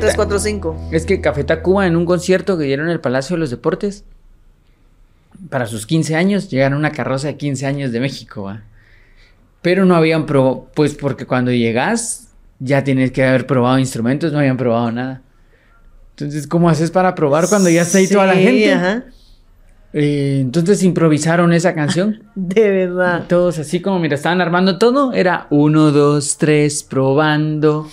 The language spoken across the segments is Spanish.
Café 345. Es que Café Tacuba en un concierto que dieron en el Palacio de los Deportes, para sus 15 años, llegaron una carroza de 15 años de México, ¿va? Pero no habían probado, pues porque cuando llegas ya tienes que haber probado instrumentos, no habían probado nada. Entonces, ¿cómo haces para probar cuando ya está ahí toda la gente? Ajá. Eh, entonces improvisaron esa canción. De verdad. todos así como, mira, estaban armando todo. Era uno, dos, tres, probando.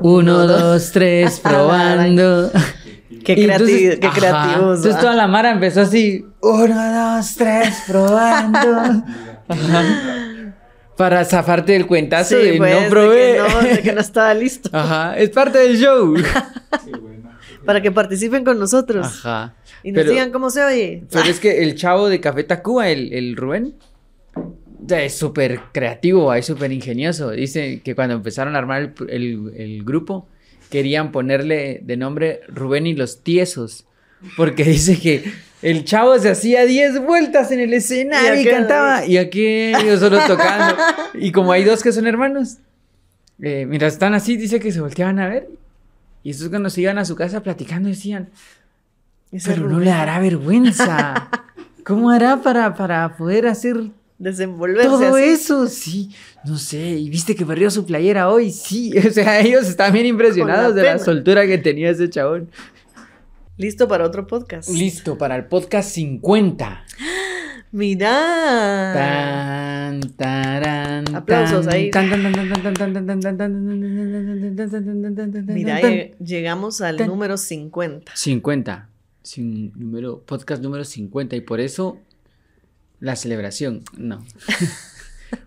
Uno, dos, tres, probando. Qué, creativo, qué creativos. Entonces toda la mara empezó así. Uno, dos, tres, probando. Para zafarte del cuentazo y no probé. que no, no estaba listo. Ajá, es parte del show. Para que participen con nosotros. Ajá. Y nos digan cómo se oye. Pero es que el chavo de Café Tacuba, el, el Rubén, es súper creativo, es súper ingenioso. Dice que cuando empezaron a armar el, el, grupo, querían ponerle de nombre Rubén y los Tiesos. Porque dice que el chavo se hacía 10 vueltas en el escenario y, cantaba. Y aquí ellos solo tocando. y como hay dos que son hermanos, eh, mientras están así, dice que se volteaban a ver. Y estos cuando se iban a su casa platicando decían, pero no le dará vergüenza. ¿Cómo hará para, para poder hacer desenvolverse todo eso? Sí, no sé. Y viste que perdió su playera hoy, sí. O sea, ellos están bien impresionados de la soltura que tenía ese chabón. Listo para otro podcast. Listo para el podcast 50. Mira. Tan, Aplausos ahí. Mira, llegamos al número 50. 50 sin número, podcast número 50 y por eso la celebración, no.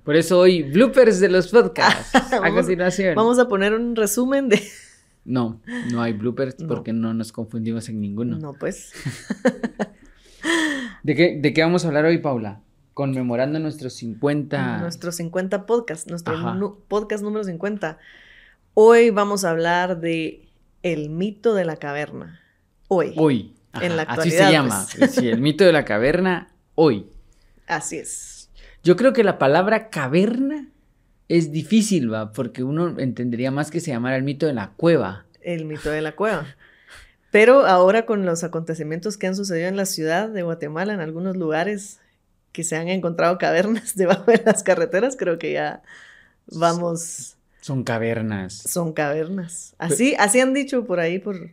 por eso hoy bloopers de los podcasts a continuación. Vamos a poner un resumen de... No, no hay bloopers porque no nos confundimos en ninguno. No, pues. ¿De qué, ¿De qué vamos a hablar hoy, Paula? Conmemorando nuestros 50... Nuestros 50 podcasts, nuestro podcast número 50. Hoy vamos a hablar de el mito de la caverna. Hoy. Hoy en la actualidad. Así se llama. Pues. Sí, el mito de la caverna hoy. Así es. Yo creo que la palabra caverna es difícil, va, porque uno entendería más que se llamara el mito de la cueva. El mito de la cueva. Pero ahora con los acontecimientos que han sucedido en la ciudad de Guatemala, en algunos lugares que se han encontrado cavernas debajo de las carreteras, creo que ya vamos. Son cavernas. Son cavernas. Así, así han dicho por ahí, por,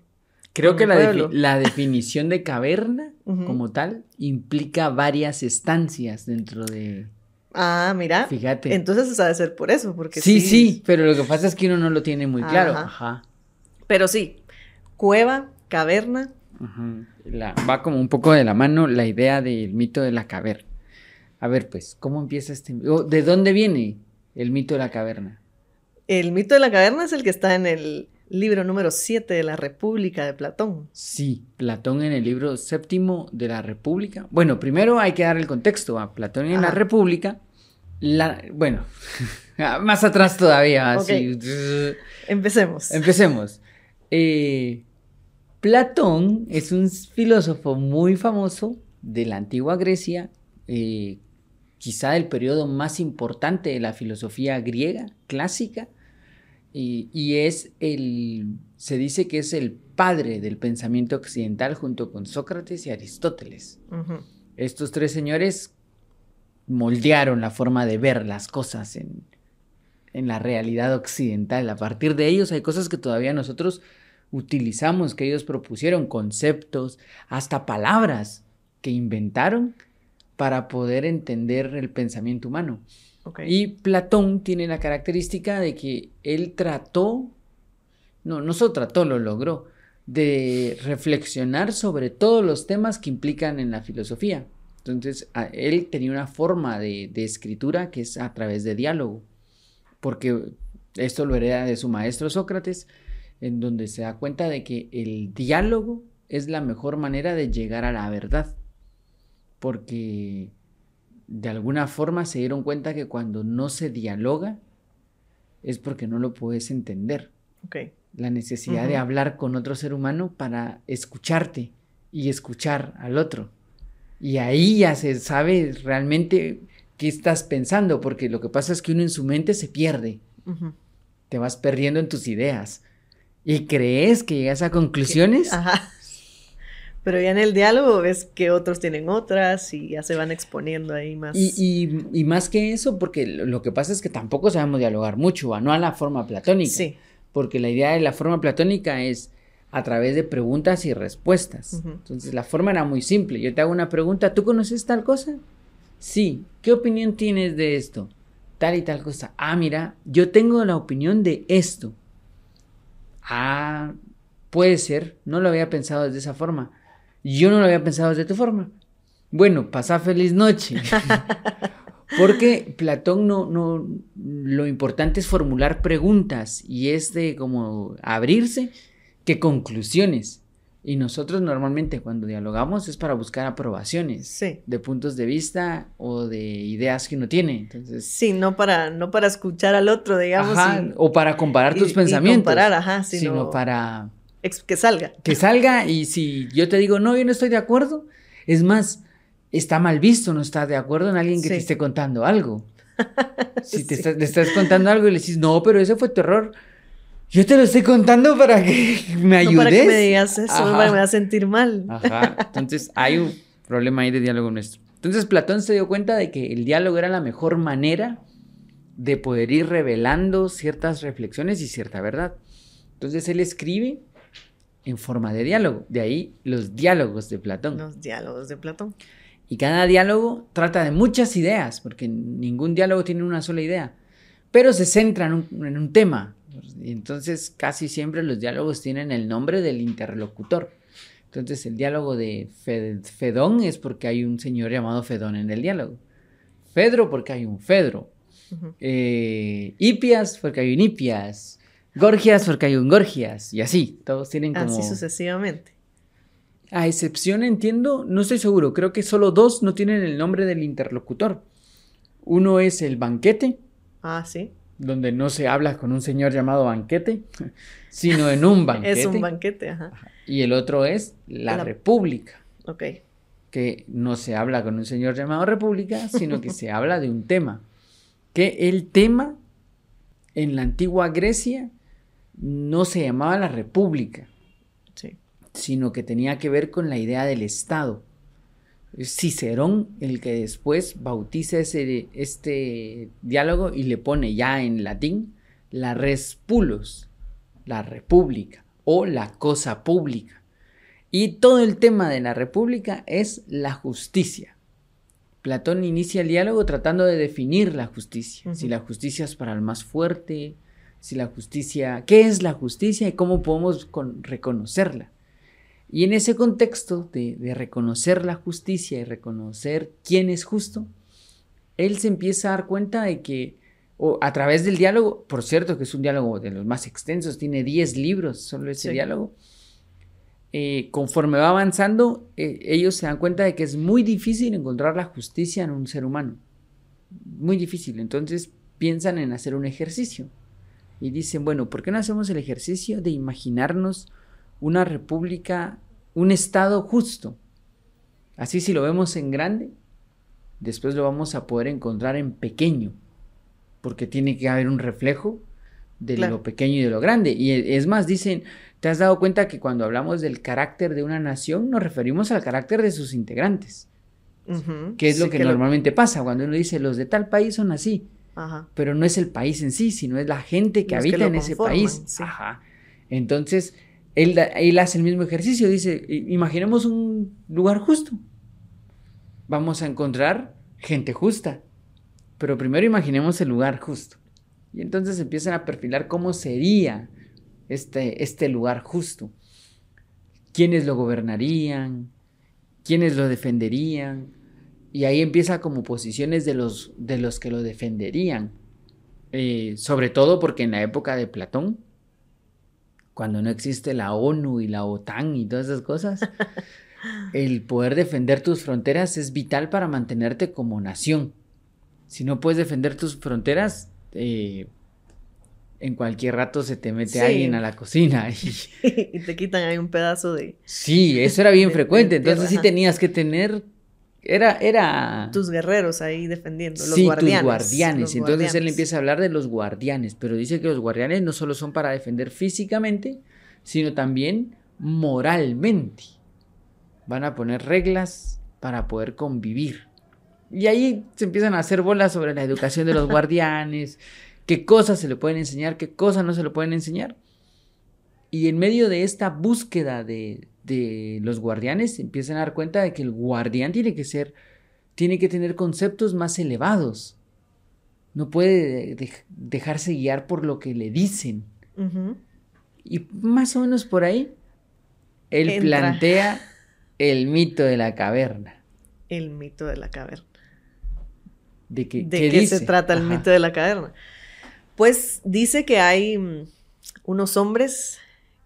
Creo que la, definición de caverna como tal implica varias estancias dentro de... Ah, mira. Fíjate. Entonces ha de ser por eso, porque sí. Sí, sí, pero lo que pasa es que uno no lo tiene muy claro. Ajá. Pero sí, cueva, caverna. va como un poco de la mano la idea del mito de la caverna. A ver, pues, ¿cómo empieza este... ¿De dónde viene el mito de la caverna? El mito de la caverna es el que está en el libro número 7 de la República de Platón. Sí, Platón en el libro séptimo de la República. Bueno, primero hay que dar el contexto a Platón en la República. La, bueno, más atrás todavía. Empecemos. Empecemos. Eh, Platón es un filósofo muy famoso de la antigua Grecia, eh, quizá del periodo más importante de la filosofía griega clásica y, es el, se dice que es el padre del pensamiento occidental junto con Sócrates y Aristóteles. Estos tres señores moldearon la forma de ver las cosas en, en la realidad occidental. A partir de ellos hay cosas que todavía nosotros utilizamos, que ellos propusieron, conceptos, hasta palabras que inventaron para poder entender el pensamiento humano. Y Platón tiene la característica de que él trató, no, no solo trató, lo logró, de reflexionar sobre todos los temas que implican en la filosofía. Entonces, él tenía una forma de, de, escritura que es a través de diálogo, porque esto lo hereda de su maestro Sócrates, en donde se da cuenta de que el diálogo es la mejor manera de llegar a la verdad, porque de alguna forma se dieron cuenta que cuando no se dialoga es porque no lo puedes entender. La necesidad de hablar con otro ser humano para escucharte y escuchar al otro. Y ahí ya se sabe realmente qué estás pensando, porque lo que pasa es que uno en su mente se pierde. te vas perdiendo en tus ideas y crees que llegas a conclusiones. Ajá. Pero ya en el diálogo ves que otros tienen otras y ya se van exponiendo ahí más. Y, más que eso, porque lo que pasa es que tampoco sabemos dialogar mucho, no a la forma platónica. Sí. Porque la idea de la forma platónica es a través de preguntas y respuestas. Entonces la forma era muy simple. Yo te hago una pregunta, ¿tú conoces tal cosa? Sí. ¿Qué opinión tienes de esto? Tal y tal cosa. Ah, mira, yo tengo la opinión de esto. Ah, puede ser. No lo había pensado de esa forma. Yo no lo había pensado de tu forma. Bueno, pasa feliz noche. Porque Platón no, no, lo importante es formular preguntas y es de como abrirse que conclusiones. Y nosotros normalmente cuando dialogamos es para buscar aprobaciones de puntos de vista o de ideas que uno tiene. Entonces, sí, no para, no para escuchar al otro, digamos. o para comparar tus pensamientos. comparar, ajá, sino para que salga. Que salga y si yo te digo, no, yo no estoy de acuerdo, es más, está mal visto no estar de acuerdo en alguien que te esté contando algo. Si te estás, estás contando algo y le dices, no, pero ese fue tu error. Yo te lo estoy contando para que me ayudes. No para que me digas eso, para que me a sentir mal. Ajá. Entonces hay un problema ahí de diálogo nuestro. Entonces Platón se dio cuenta de que el diálogo era la mejor manera de poder ir revelando ciertas reflexiones y cierta verdad. Entonces él escribe en forma de diálogo. De ahí los diálogos de Platón. Los diálogos de Platón. Y cada diálogo trata de muchas ideas, porque ningún diálogo tiene una sola idea, pero se centra en un, tema. Y entonces casi siempre los diálogos tienen el nombre del interlocutor. Entonces el diálogo de Fedón es porque hay un señor llamado Fedón en el diálogo. Fedro porque hay un Fedro. Eh, Ipias porque hay un Ipias. Gorgias porque hay un Gorgias y así, todos tienen como... Así sucesivamente. A excepción, entiendo, no estoy seguro, creo que solo dos no tienen el nombre del interlocutor. Uno es el banquete. Ah, sí. Donde no se habla con un señor llamado banquete, sino en un banquete. es un banquete, ajá. Y el otro es la, la... república. Ok. Que no se habla con un señor llamado república, sino que se habla de un tema. Que el tema en la antigua Grecia no se llamaba la república, sino que tenía que ver con la idea del Estado. Es Cicerón el que después bautiza ese, este diálogo y le pone ya en latín la res pulos, la república o la cosa pública. Y todo el tema de la república es la justicia. Platón inicia el diálogo tratando de definir la justicia. Si la justicia es para el más fuerte, si la justicia, qué es la justicia y cómo podemos reconocerla. Y en ese contexto de, reconocer la justicia y reconocer quién es justo, él se empieza a dar cuenta de que o a través del diálogo, por cierto que es un diálogo de los más extensos, tiene 10 libros solo ese diálogo, eh, conforme va avanzando, eh, ellos se dan cuenta de que es muy difícil encontrar la justicia en un ser humano. Muy difícil. Entonces piensan en hacer un ejercicio y dicen, bueno, ¿por qué no hacemos el ejercicio de imaginarnos una república, un estado justo? Así si lo vemos en grande, después lo vamos a poder encontrar en pequeño, porque tiene que haber un reflejo de lo pequeño y de lo grande. Y e, es más, dicen, ¿te has dado cuenta que cuando hablamos del carácter de una nación nos referimos al carácter de sus integrantes? Que es lo que, normalmente pasa cuando uno dice, los de tal país son así. Pero no es el país en sí, sino es la gente que habita en ese país. Entonces, él, él hace el mismo ejercicio, dice, imaginemos un lugar justo. Vamos a encontrar gente justa. Pero primero imaginemos el lugar justo. Y entonces empiezan a perfilar cómo sería este, este lugar justo. ¿Quiénes lo gobernarían? ¿Quiénes lo defenderían? Y ahí empieza como posiciones de los, de los que lo defenderían. Eh, sobre todo porque en la época de Platón, cuando no existe la ONU y la OTAN y todas esas cosas, el poder defender tus fronteras es vital para mantenerte como nación. Si no puedes defender tus fronteras, eh, en cualquier rato se te mete alguien a la cocina. Y... te quitan ahí un pedazo de... Sí, eso era bien frecuente. Entonces sí tenías que tener era, era... Tus guerreros ahí defendiendo, los sí, guardianes. tus guardianes. los Entonces él empieza a hablar de los guardianes, pero dice que los guardianes no solo son para defender físicamente, sino también moralmente. Van a poner reglas para poder convivir. Y ahí se empiezan a hacer bolas sobre la educación de los guardianes, qué cosas se le pueden enseñar, qué cosas no se le pueden enseñar. Y en medio de esta búsqueda de, de los guardianes, empiezan a dar cuenta de que el guardián tiene que ser, tiene que tener conceptos más elevados. No puede de- dejarse guiar por lo que le dicen. Y más o menos por ahí, él Entra. plantea el mito de la caverna. El mito de la caverna. ¿De, que, ¿De qué, se trata el Ajá. mito de la caverna? Pues dice que hay mm, unos hombres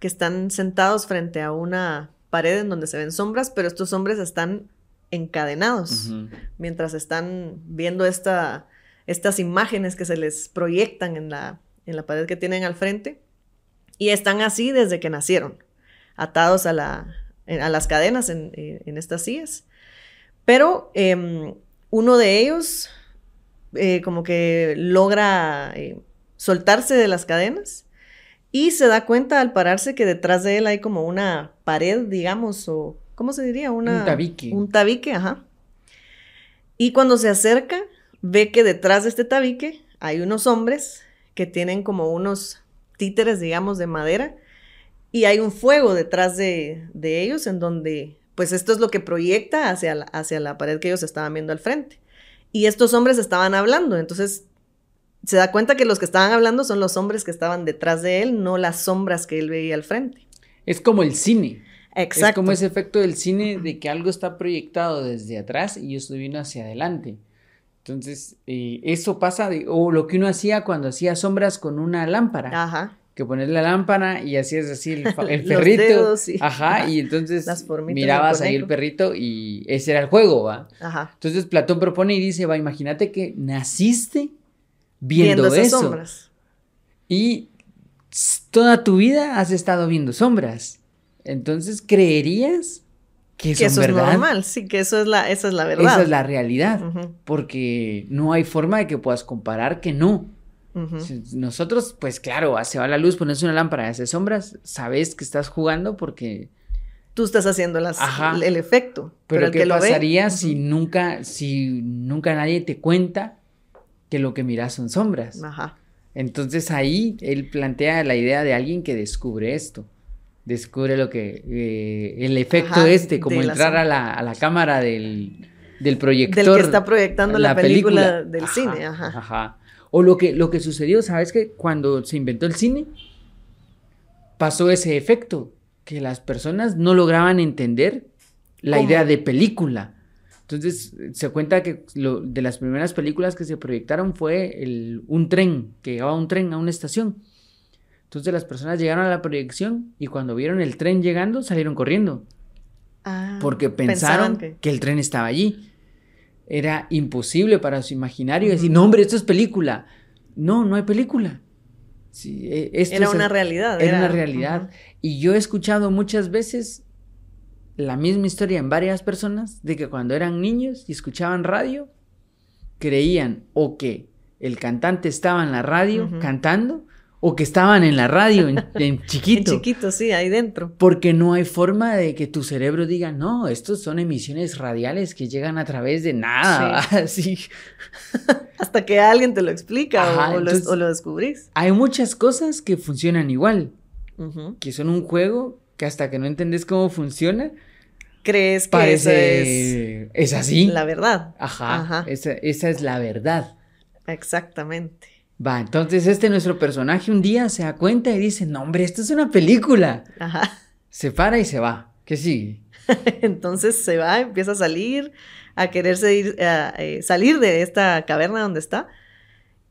que están sentados frente a una pared en donde se ven sombras, pero estos hombres están encadenados mientras están viendo esta, estas imágenes que se les proyectan en la, en la pared que tienen al frente. Y están así desde que nacieron, atados a, la, a las cadenas en, en- en estas sillas. Pero em, uno de ellos eh, como que logra eh, soltarse de las cadenas y se da cuenta al pararse que detrás de él hay como una pared, digamos, o ¿cómo se diría? Una, Un tabique. Un tabique, ajá. Y cuando se acerca, ve que detrás de este tabique hay unos hombres que tienen como unos títeres, digamos, de madera, y hay un fuego detrás de, de ellos en donde, pues esto es lo que proyecta hacia la, hacia la pared que ellos estaban viendo al frente. Y estos hombres estaban hablando, entonces se da cuenta que los que estaban hablando son los hombres que estaban detrás de él, no las sombras que él veía al frente. Es como el cine. Exacto. Es como ese efecto del cine de que algo está proyectado desde atrás y yo estoy viendo hacia adelante. Entonces, eh, eso pasa, de- o lo que uno hacía cuando hacía sombras con una lámpara. Ajá. Que pones la lámpara y hacías así el, el perrito. dedos y- Ajá, y entonces mirabas ahí el perrito y ese era el juego, ¿va? Ajá. Entonces Platón propone y dice, va, imagínate que naciste viendo, esas eso. sombras. Y toda tu vida has estado viendo sombras. Entonces, ¿creerías que, Que eso verdad? es normal, sí, que eso es la, esa es la verdad. Esa es la realidad. Porque no hay forma de que puedas comparar que no. Nosotros, pues claro, se va la luz, pones una lámpara, hace sombras, sabes que estás jugando porque... Tú estás haciendo las, el efecto. Pero, el ¿qué que lo ve- pasaría si nunca, si nunca nadie te cuenta que lo que miras son sombras? Ajá. Entonces ahí él plantea la idea de alguien que descubre esto. Descubre lo que. eh, el efecto Ajá, este, como la entrar a la, a la cámara del, del proyector. Del que está proyectando la, película, del Ajá, cine. Ajá. ajá. O lo que, lo que sucedió, ¿sabes que Cuando se inventó el cine, pasó ese efecto, que las personas no lograban entender la ¿Cómo? idea de película. Entonces se cuenta que lo, de las primeras películas que se proyectaron fue el, un tren, que llegaba un tren a una estación. Entonces las personas llegaron a la proyección y cuando vieron el tren llegando salieron corriendo Ah, porque pensaron que... que... el tren estaba allí. Era imposible para su imaginario decir, no hombre, esto es película. No, no hay película. Sí, e- esto Era es- una realidad. Era una realidad. Y yo he escuchado muchas veces la misma historia en varias personas de que cuando eran niños y escuchaban radio, creían o que el cantante estaba en la radio cantando o que estaban en la radio en, en En chiquito. chiquito, sí, ahí dentro. Porque no hay forma de que tu cerebro diga, no, estos son emisiones radiales que llegan a través de nada. Así. Hasta que alguien te lo explica o- Ajá, o, lo, o lo descubrís. Hay muchas cosas que funcionan igual, que son un juego que hasta que no entendés cómo funciona, Crees que eso es parece... Es así. la verdad. Ajá, Ajá. Esa, esa es la verdad. Exactamente. Va, entonces este nuestro personaje un día se da cuenta y dice, no hombre, esto es una película. Ajá. Se para y se va. ¿Qué sigue? Entonces se va, empieza a salir, a quererse ir, a, eh, salir de esta caverna donde está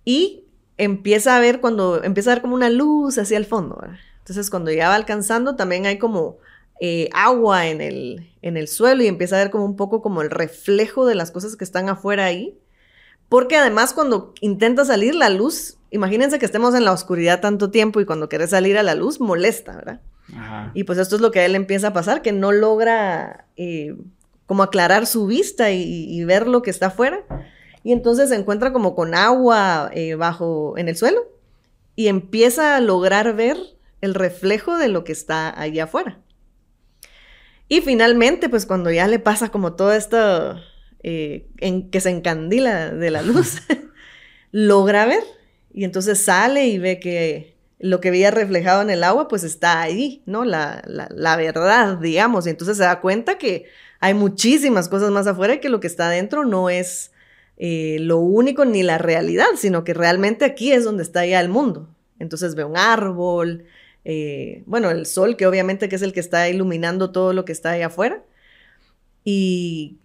y empieza a ver cuando, empieza a ver como una luz hacia el fondo. ¿verdad? Entonces cuando ya va alcanzando también hay como eh, agua en el, en el suelo y empieza a ver como un poco como el reflejo de las cosas que están afuera ahí. Porque además cuando intenta salir la luz, imagínense que estemos en la oscuridad tanto tiempo y cuando querés salir a la luz molesta, ¿verdad? Ajá. Y pues esto es lo que a él empieza a pasar, que no logra eh, como aclarar su vista y, ver lo que está afuera. Y entonces se encuentra como con agua eh, bajo en el suelo y empieza a lograr ver el reflejo de lo que está allá afuera. Y finalmente, pues cuando ya le pasa como todo esto eh, en que se encandila de la luz, logra ver. Y entonces sale y ve que lo que había reflejado en el agua, pues está ahí, ¿no? La, la, verdad, digamos. Y entonces se da cuenta que hay muchísimas cosas más afuera y que lo que está adentro no es eh, lo único ni la realidad, sino que realmente aquí es donde está ya el mundo. Entonces ve un árbol, eh, bueno, el sol, que obviamente que es el que está iluminando todo lo que está ahí afuera. Y,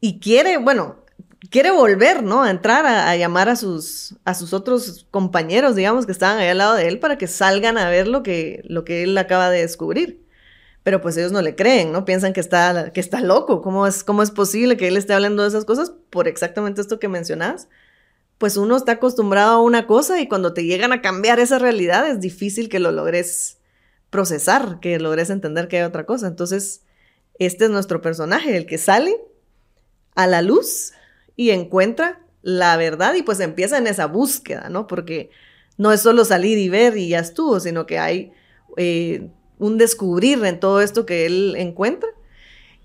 y quiere, bueno, quiere volver, ¿no? A entrar a, llamar a sus, a sus otros compañeros, digamos, que estaban ahí al lado de él para que salgan a ver lo que, lo que él acaba de descubrir. Pero pues ellos no le creen, ¿no? Piensan que está, que está loco. ¿Cómo es, ¿Cómo es posible que él esté hablando de esas cosas por exactamente esto que mencionas? Pues uno está acostumbrado a una cosa y cuando te llegan a cambiar esa realidad es difícil que lo logres procesar, que logres entender que hay otra cosa. Entonces, este es nuestro personaje, el que sale a la luz y encuentra la verdad y pues empieza en esa búsqueda, ¿no? Porque no es solo salir y ver y ya estuvo, sino que hay eh, un descubrir en todo esto que él encuentra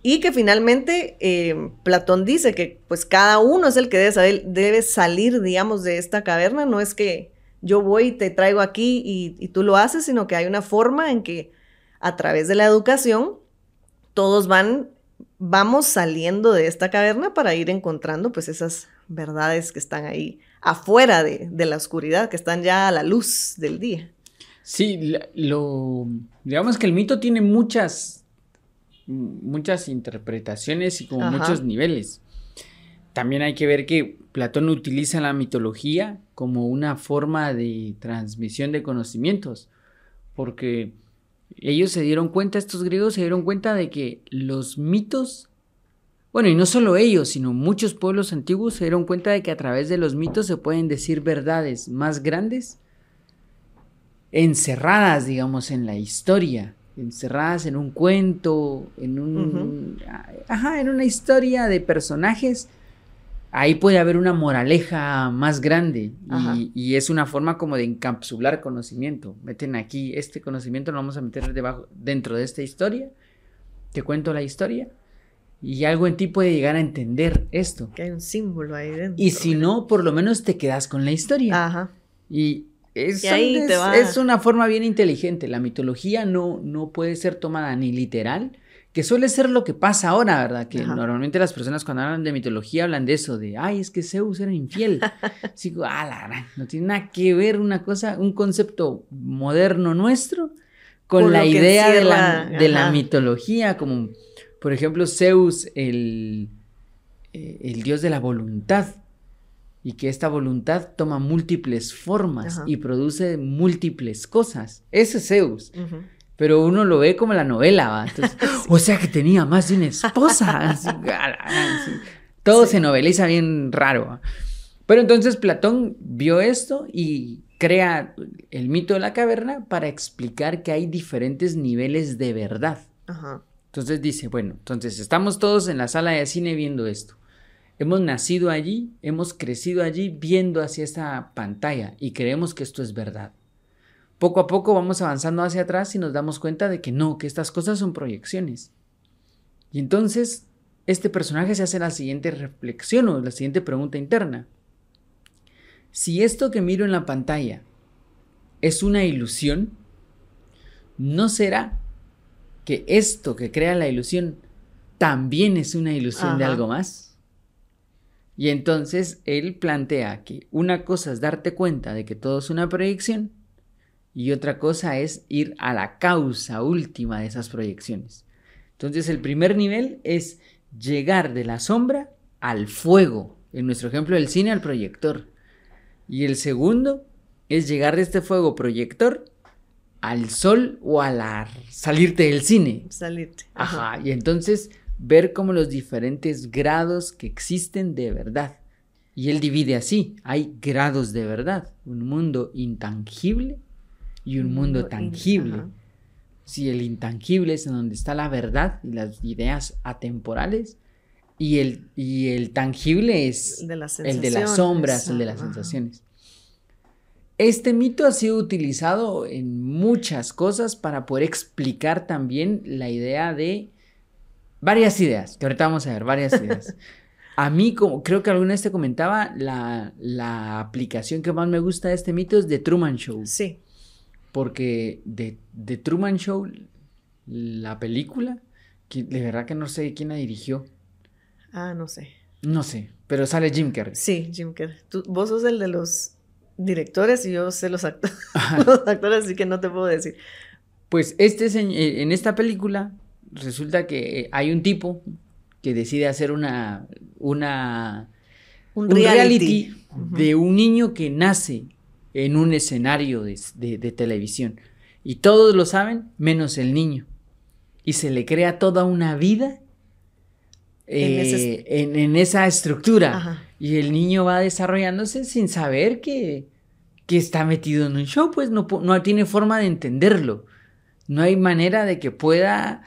y que finalmente eh, Platón dice que pues cada uno es el que debe, debe, salir, digamos, de esta caverna. No es que yo voy y te traigo aquí y, tú lo haces, sino que hay una forma en que a través de la educación todos van, vamos saliendo de esta caverna para ir encontrando pues esas verdades que están ahí afuera de, de la oscuridad, que están ya a la luz del día. Sí, lo, digamos que el mito tiene muchas muchas interpretaciones y como muchos niveles. También hay que ver que Platón utiliza la mitología como una forma de transmisión de conocimientos, porque ellos se dieron cuenta, estos griegos se dieron cuenta de que los mitos, bueno, y no solo ellos, sino muchos pueblos antiguos se dieron cuenta de que a través de los mitos se pueden decir verdades más grandes, encerradas, digamos, en la historia encerradas en un cuento, en un, ajá, en una historia de personajes, ahí puede haber una moraleja más grande y, es una forma como de encapsular conocimiento. Meten aquí este conocimiento, lo vamos a meter debajo, dentro de esta historia, te cuento la historia y algo en ti puede llegar a entender esto. Que hay un símbolo ahí dentro. Y si no, por lo menos te quedas con la historia. Ajá. Y es, una forma bien inteligente. La mitología no, no puede ser tomada ni literal, que suele ser lo que pasa ahora, ¿verdad? Que normalmente las personas cuando hablan de mitología hablan de eso, de, ay, es que Zeus era infiel. Así ah, la no tiene nada que ver una cosa, un concepto moderno nuestro con la idea de, la, de la, mitología, como, por ejemplo, Zeus, el, eh, el dios de la voluntad y que esta voluntad toma múltiples formas y produce múltiples cosas. Ese es Zeus. Pero uno lo ve como la novela, ¿va? O sea que tenía más de una esposa. Todo se noveliza bien raro. Pero entonces Platón vio esto y crea el mito de la caverna para explicar que hay diferentes niveles de verdad. Entonces dice, bueno, entonces estamos todos en la sala de cine viendo esto. Hemos nacido allí, hemos crecido allí viendo hacia esta pantalla y creemos que esto es verdad. Poco a poco vamos avanzando hacia atrás y nos damos cuenta de que no, que estas cosas son proyecciones. Y entonces este personaje se hace la siguiente reflexión o la siguiente pregunta interna. Si esto que miro en la pantalla es una ilusión, ¿no será que esto que crea la ilusión también es una ilusión de algo más? Y entonces él plantea que una cosa es darte cuenta de que todo es una proyección y otra cosa es ir a la causa última de esas proyecciones. Entonces el primer nivel es llegar de la sombra al fuego, en nuestro ejemplo del cine al proyector. Y el segundo es llegar de este fuego proyector al sol o a la salirte del cine. Salirte. Ajá. Y entonces ver como los diferentes grados que existen de verdad. Y él divide así, hay grados de verdad, un mundo intangible y un mundo tangible. si el intangible es en donde está la verdad y las ideas atemporales, y el, y el tangible es De el de las sombras, el de las Ajá. sensaciones. Este mito ha sido utilizado en muchas cosas para poder explicar también la idea de varias ideas, que ahorita vamos a ver, varias ideas. A mí, como creo que alguna vez te comentaba, la, la aplicación que más me gusta de este mito es The Truman Show. Sí. Porque de, de Truman Show, la película, que de verdad que no sé quién la dirigió. Ah, no sé. No sé, pero sale Jim Carrey. Sí, Jim Carrey. Tú- vos sos el de los directores y yo sé los, acto- los actores, así que no te puedo decir. Pues este eh, en esta película resulta que eh, hay un tipo que decide hacer una, una Un, un reality. reality, de un niño que nace en un escenario de, de- de televisión. Y todos lo saben, menos el niño. Y se le crea toda una vida En eh, en, en esa estructura. Ajá. Y el niño va desarrollándose sin saber que, que está metido en un show, pues no, no tiene forma de entenderlo. No hay manera de que pueda...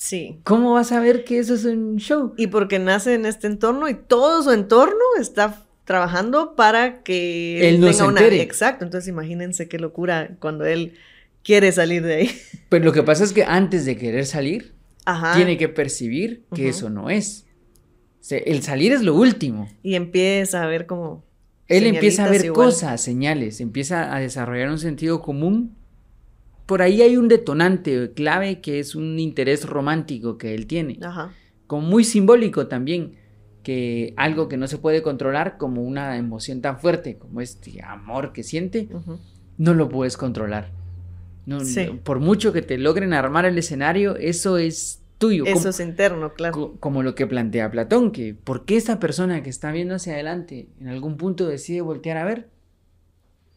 Sí. ¿Cómo va a saber que eso es un show? Y porque nace en este entorno y todo su entorno está trabajando para que Él no se una entere. Exacto. Entonces imagínense qué locura cuando él quiere salir de ahí. Pues lo que pasa es que antes de querer salir, Ajá. tiene que percibir que eso no es. O sea, el salir es lo último. Y empieza a ver como. Él empieza a ver igual. cosas, señales, empieza a desarrollar un sentido común. Por ahí hay un detonante clave que es un interés romántico que él tiene. Ajá. como muy simbólico también, que algo que no se puede controlar como una emoción tan fuerte como este amor que siente, no lo puedes controlar. No, Sí. no, por mucho que te logren armar el escenario, eso es tuyo. Eso como, es interno, claro. co- como lo que plantea Platón, que ¿por qué esa persona que está viendo hacia adelante en algún punto decide voltear a ver?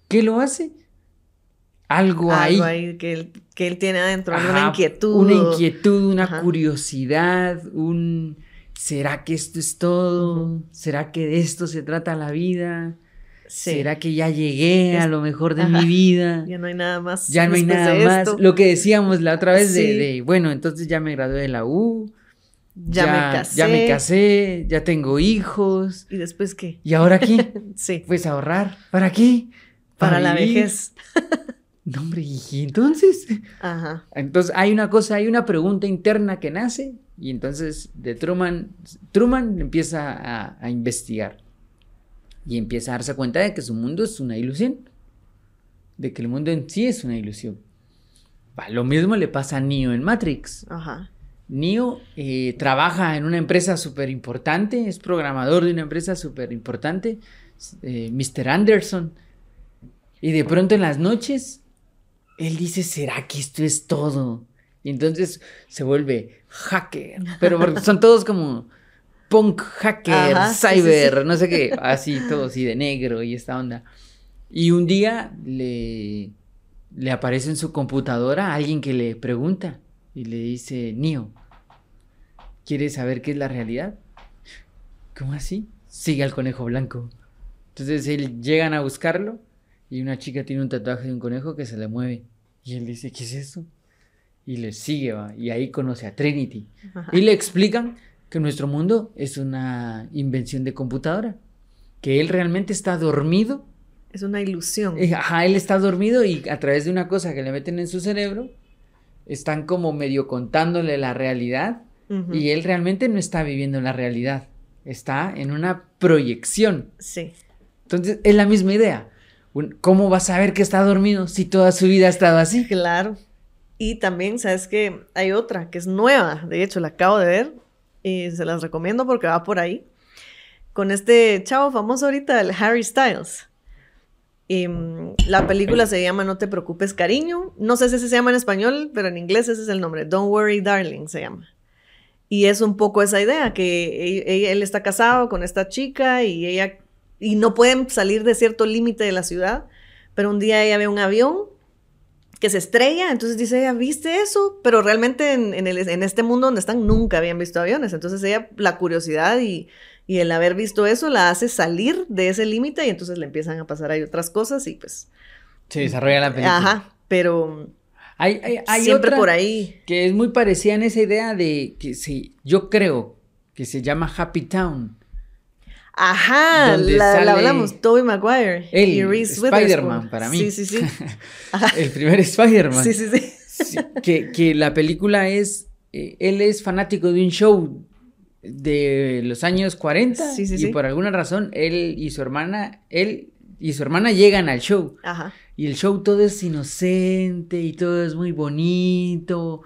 ¿Qué lo hace? Algo, ahí. Algo ahí que él, que él tiene adentro, Ajá, inquietud. Una inquietud, una Ajá. curiosidad, un ¿será que esto es todo? ¿Será que de esto se trata la vida? Sí. ¿Será que ya llegué a lo mejor de Ajá. mi vida? Ya no hay nada más. Ya no hay nada más. Lo que decíamos la otra vez de, Sí. de, bueno, entonces ya me gradué de la U, Ya, me casé. ya me casé, ya tengo hijos. ¿Y después qué? ¿Y ahora qué? Sí. Pues ahorrar. ¿Para qué? Para la vivir. vejez. No, hombre, ¿y entonces? Ajá. Entonces hay una cosa, hay una pregunta interna que nace y entonces de Truman, Truman empieza a, a investigar y empieza a darse cuenta de que su mundo es una ilusión, de que el mundo en sí es una ilusión. Va, lo mismo le pasa a Neo en Matrix. Ajá. Neo eh, trabaja en una empresa súper importante, es programador de una empresa súper importante, eh, Mr. Anderson. Y de pronto en las noches, él dice, ¿será que esto es todo? Y entonces se vuelve hacker. Pero porque son todos como punk hacker, Ajá, sí, cyber, sí. no sé qué, así, todos así de negro y esta onda. Y un día le, le aparece en su computadora alguien que le pregunta y le dice, Neo, ¿quieres saber qué es la realidad? ¿Cómo así? Sigue al conejo blanco. Entonces él llegan a buscarlo y una chica tiene un tatuaje de un conejo que se le mueve. Y él dice, ¿qué es eso? Y le sigue, va. Y ahí conoce a Trinity. Ajá. Y le explican que nuestro mundo es una invención de computadora. Que él realmente está dormido. Es una ilusión. Eh, Ajá, él está dormido y a través de una cosa que le meten en su cerebro, están como medio contándole la realidad. Y él realmente no está viviendo la realidad. Está en una proyección. Sí. Entonces, es la misma idea. ¿Cómo va a saber que está dormido si toda su vida ha estado así? Claro. Y también, ¿sabes que Hay otra que es nueva. De hecho, la acabo de ver. Y se las recomiendo porque va por ahí. Con este chavo famoso ahorita, el Harry Styles. Y, mm, la película se llama No te preocupes, cariño. No sé si se llama en español, pero en inglés ese es el nombre. Don't worry, darling se llama. Y es un poco esa idea, que e- e- él está casado con esta chica y ella, y no pueden salir de cierto límite de la ciudad, pero un día ella ve un avión que se estrella, entonces dice ella, ¿viste eso? Pero realmente en, en el- en este mundo donde están nunca habían visto aviones, entonces ella, la curiosidad y, y el haber visto eso la hace salir de ese límite y entonces le empiezan a pasar ahí otras cosas y pues... Se desarrolla la película. Ajá, pero Hay, hay, hay Siempre otra por ahí. que es muy parecida en esa idea de que sí, yo creo que se llama Happy Town. Ajá, la, hablamos, Tobey Maguire el y Reese Spider-Man para mí. Sí, sí, sí. El primer Spider-Man. sí, sí, sí. Sí, que, que la película es, eh, él es fanático de un show de los años 40 Sí, sí, y sí. por alguna razón él y su hermana, él y su hermana llegan al show Ajá. y el show todo es inocente y todo es muy bonito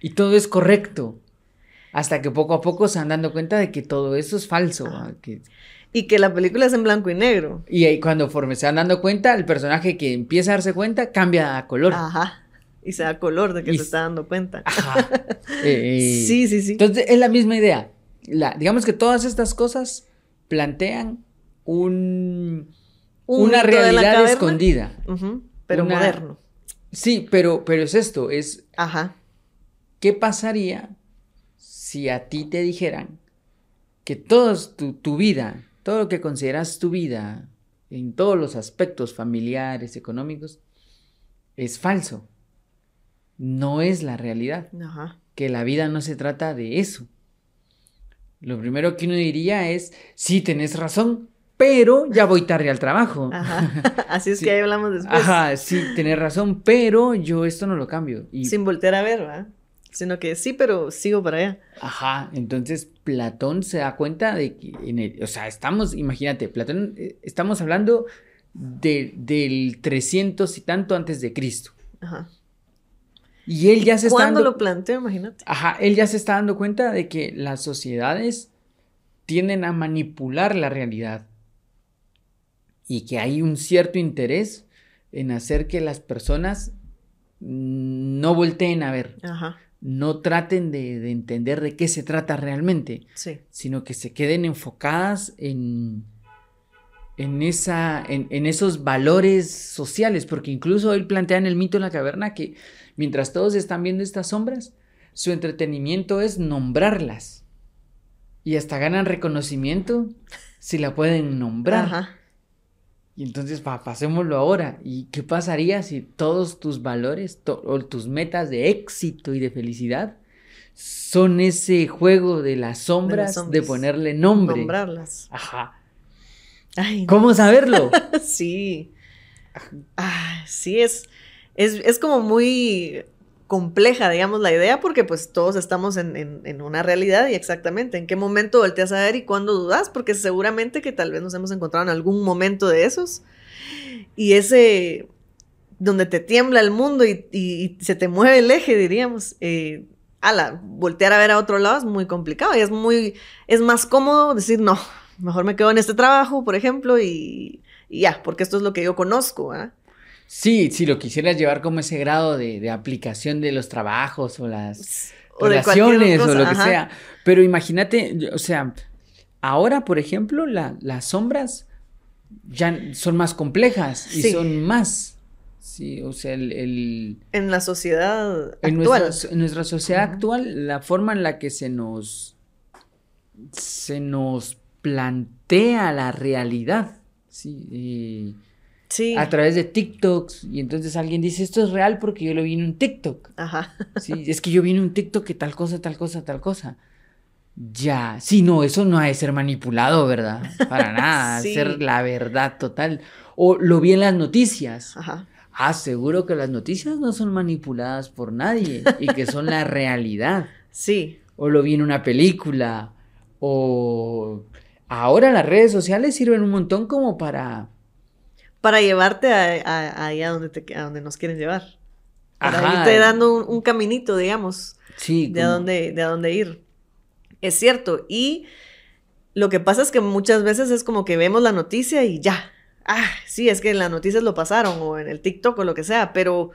y todo es correcto. Hasta que poco a poco se van dando cuenta de que todo eso es falso. Que- Y que la película es en blanco y negro. y ahí cuando forme se van dando cuenta, el personaje que empieza a darse cuenta cambia a color. Ajá. Y se da color de que Y se está dando cuenta. Ajá. Eh, Sí, sí, sí. Entonces es la misma idea. La, digamos que todas estas cosas plantean un, Un una realidad escondida. Pero Una- moderno. Sí, pero, pero es esto, es Ajá. ¿qué pasaría si a ti te dijeran que todos tu, tu vida, todo lo que consideras tu vida, en todos los aspectos familiares, económicos, es falso? No es la realidad. Ajá. que la vida no se trata de eso. Lo primero que uno diría es, sí, tenés razón, pero ya voy tarde al trabajo. Ajá. Así es Sí. que ahí hablamos después. Ajá, sí, tenés razón, pero yo esto no lo cambio. Y, Sin voltear a ver, ¿verdad? Sino que sí, pero sigo para allá. Ajá, entonces Platón se da cuenta de que, en el- o sea, estamos, imagínate, Platón, eh, estamos hablando de- del 300 y tanto antes de Cristo. Ajá. Y él ya se está ¿Cuándo dando... lo planteo? Imagínate. Ajá, él ya se está dando cuenta de que las sociedades tienden a manipular la realidad y que hay un cierto interés en hacer que las personas mm, no volteen a ver, Ajá. No traten de, de entender de qué se trata realmente, Sí. sino que se queden enfocadas en, en, esa, en, en esos valores sociales, porque incluso él plantea en el mito de la caverna que mientras todos están viendo estas sombras, su entretenimiento es nombrarlas. Y hasta ganan reconocimiento si la pueden nombrar. Ajá. Y entonces, pa, pasémoslo ahora. ¿Y qué pasaría si todos tus valores to- o tus metas de éxito y de felicidad son ese juego de las sombras de, ponerle nombre? Nombrarlas. Ajá. Ay, no. ¿Cómo saberlo? Sí. Ah, sí, es, es, es como muy compleja, digamos, la idea, porque pues todos estamos en, en- una realidad y exactamente en qué momento volteas a ver y cuándo dudas, porque seguramente que tal vez nos hemos encontrado en algún momento de esos. Y ese donde te tiembla el mundo y, y- se te mueve el eje, diríamos. Eh, ala, voltear a ver a otro lado es muy complicado y es muy, es más cómodo decir, no, mejor me quedo en este trabajo, por ejemplo, y, y ya, porque esto es lo que yo conozco, ¿ah? Sí, si lo quisieras llevar como ese grado de, de aplicación de los trabajos o las O relaciones o lo que sea. Pero imagínate, o sea, ahora, por ejemplo, la- las sombras ya son más complejas y Sí. son más. Sí, o sea, el, el- En la sociedad en, actual. nuestra, en nuestra sociedad actual, la forma en la que se nos se nos plantea la realidad, sí, y Sí. a través de TikToks y entonces alguien dice esto es real porque yo lo vi en un TikTok. Ajá. Sí, es que yo vi en un TikTok que tal cosa, tal cosa, tal cosa. Ya, sí, no, eso no ha de ser manipulado, ¿verdad? Para nada, Sí. ser la verdad total. O lo vi en las noticias. Ajá. Ah, seguro que las noticias no son manipuladas por nadie y que son la realidad. Sí. O lo vi en una película. O ahora las redes sociales sirven un montón como para... Para llevarte a, a- ahí a donde, te, a donde nos quieren llevar. Para Ajá. irte dando un, un caminito, digamos, Sí, de a, dónde, de a dónde ir. Es cierto. Y lo que pasa es que muchas veces es como que vemos la noticia y ya. Ah, sí, es que en las noticias lo pasaron o en el TikTok o lo que sea, pero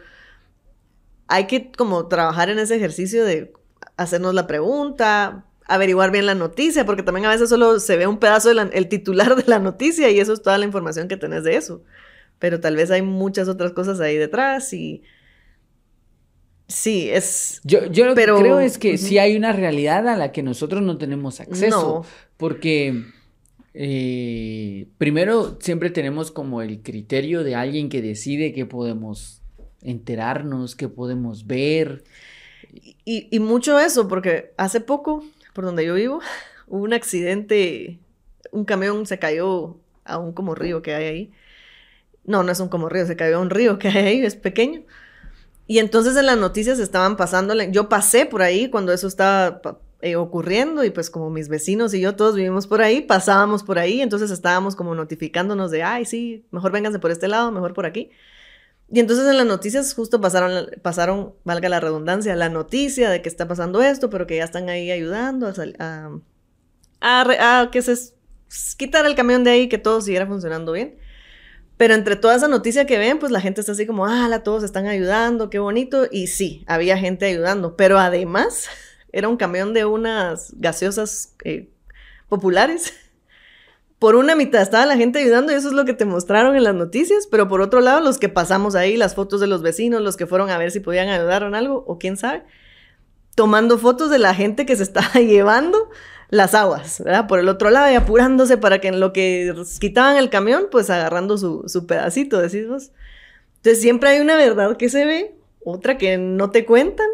hay que como trabajar en ese ejercicio de hacernos la pregunta, averiguar bien la noticia, porque también a veces solo se ve un pedazo del titular de la noticia y eso es toda la información que tenés de eso. Pero tal vez hay muchas otras cosas ahí detrás y sí, es... Yo, yo lo Pero- que creo es que ujú. sí hay una realidad a la que nosotros no tenemos acceso. No. Porque eh, primero siempre tenemos como el criterio de alguien que decide qué podemos enterarnos, qué podemos ver. Y, y mucho eso, porque hace poco, por donde yo vivo, hubo un accidente, un camión se cayó a un como río que hay ahí. No, no es un como río, se cayó un río que hay ahí, es pequeño. Y entonces en las noticias estaban pasando, yo pasé por ahí cuando eso estaba eh, ocurriendo y pues como mis vecinos y yo todos vivimos por ahí, pasábamos por ahí, entonces estábamos como notificándonos de, ay, sí, mejor vénganse por este lado, mejor por aquí. Y entonces en las noticias justo pasaron, pasaron, valga la redundancia, la noticia de que está pasando esto, pero que ya están ahí ayudando a, a, a que se quitar el camión de ahí, que todo siguiera funcionando bien. Pero entre toda esa noticia que ven, pues la gente está así como, ah, todos están ayudando, qué bonito. Y sí, había gente ayudando, pero además era un camión de unas gaseosas eh, populares. Por una mitad estaba la gente ayudando y eso es lo que te mostraron en las noticias, pero por otro lado, los que pasamos ahí, las fotos de los vecinos, los que fueron a ver si podían ayudar en algo, o quién sabe, tomando fotos de la gente que se estaba llevando las aguas, ¿verdad? Por el otro lado y apurándose para que en lo que quitaban el camión, pues agarrando su, su pedacito, decimos. Entonces siempre hay una verdad que se ve, otra que no te cuentan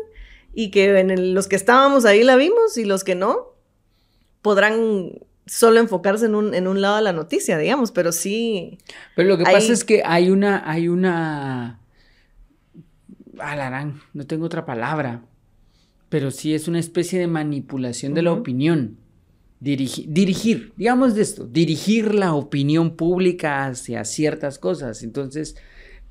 y que en los que estábamos ahí la vimos y los que no podrán solo enfocarse en un, en un lado de la noticia, digamos, pero sí. Pero lo que pasa es que hay una, hay una, alarán, no tengo otra palabra, pero sí es una especie de manipulación de la opinión dirigir, digamos de esto, dirigir la opinión pública hacia ciertas cosas. Entonces,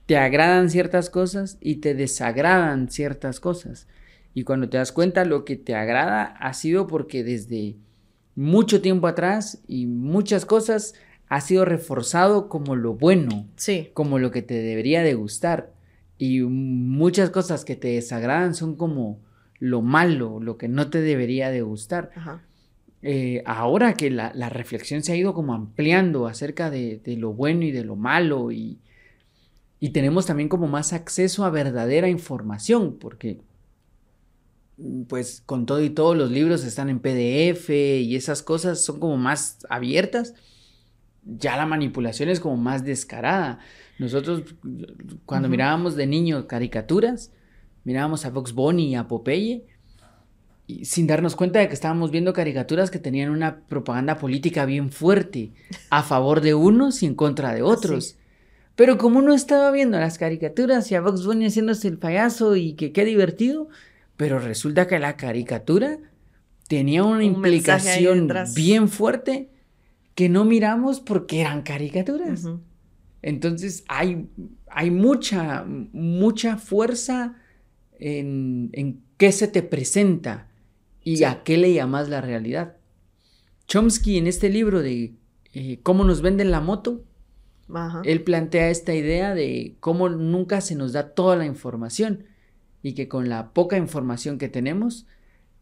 te agradan ciertas cosas y te desagradan ciertas cosas. Y cuando te das cuenta, lo que te agrada ha sido porque desde mucho tiempo atrás y muchas cosas ha sido reforzado como lo bueno, sí. como lo que te debería de gustar. Y muchas cosas que te desagradan son como lo malo, lo que no te debería de gustar. Ajá. Eh, ahora que la, reflexión se ha ido como ampliando acerca de, lo bueno y de lo malo y, y, tenemos también como más acceso a verdadera información porque mm, pues con todo y todos los libros están en PDF y esas cosas son como más abiertas, ya la manipulación es como más descarada. Nosotros cuando mirábamos de niños caricaturas, mirábamos a Fox Bunny y a Popeye, sin darnos cuenta de que estábamos viendo caricaturas que tenían una propaganda política bien fuerte, a favor de unos y en contra de otros. Pero como uno estaba viendo las caricaturas y a Vox Bunny haciéndose el payaso y que qué divertido, pero resulta que la caricatura tenía una implicación bien fuerte que no miramos porque eran caricaturas. Entonces hay, hay mucha, mucha fuerza en, en qué se te presenta y a qué le llamas la realidad. Chomsky en este libro de eh, cómo nos venden la moto, él plantea esta idea de cómo nunca se nos da toda la información y que con la poca información que tenemos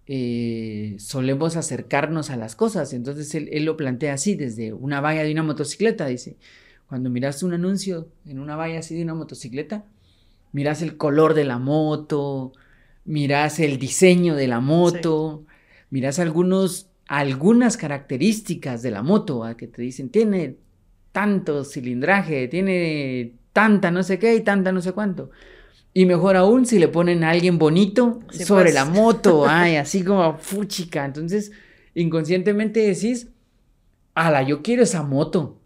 eh, solemos acercarnos a las cosas. Entonces él, él, lo plantea así, desde una valla de una motocicleta, dice, cuando miras un anuncio en una valla así de una motocicleta, miras el color de la moto, miras el diseño de la moto, miras algunos, algunas características de la moto, que te dicen, tiene tanto cilindraje, tiene tanta no sé qué y tanta no sé cuánto. Y mejor aún si le ponen a alguien bonito sobre pues. la moto, ay, así como fuchica. Entonces, inconscientemente decís, ala, yo quiero esa moto.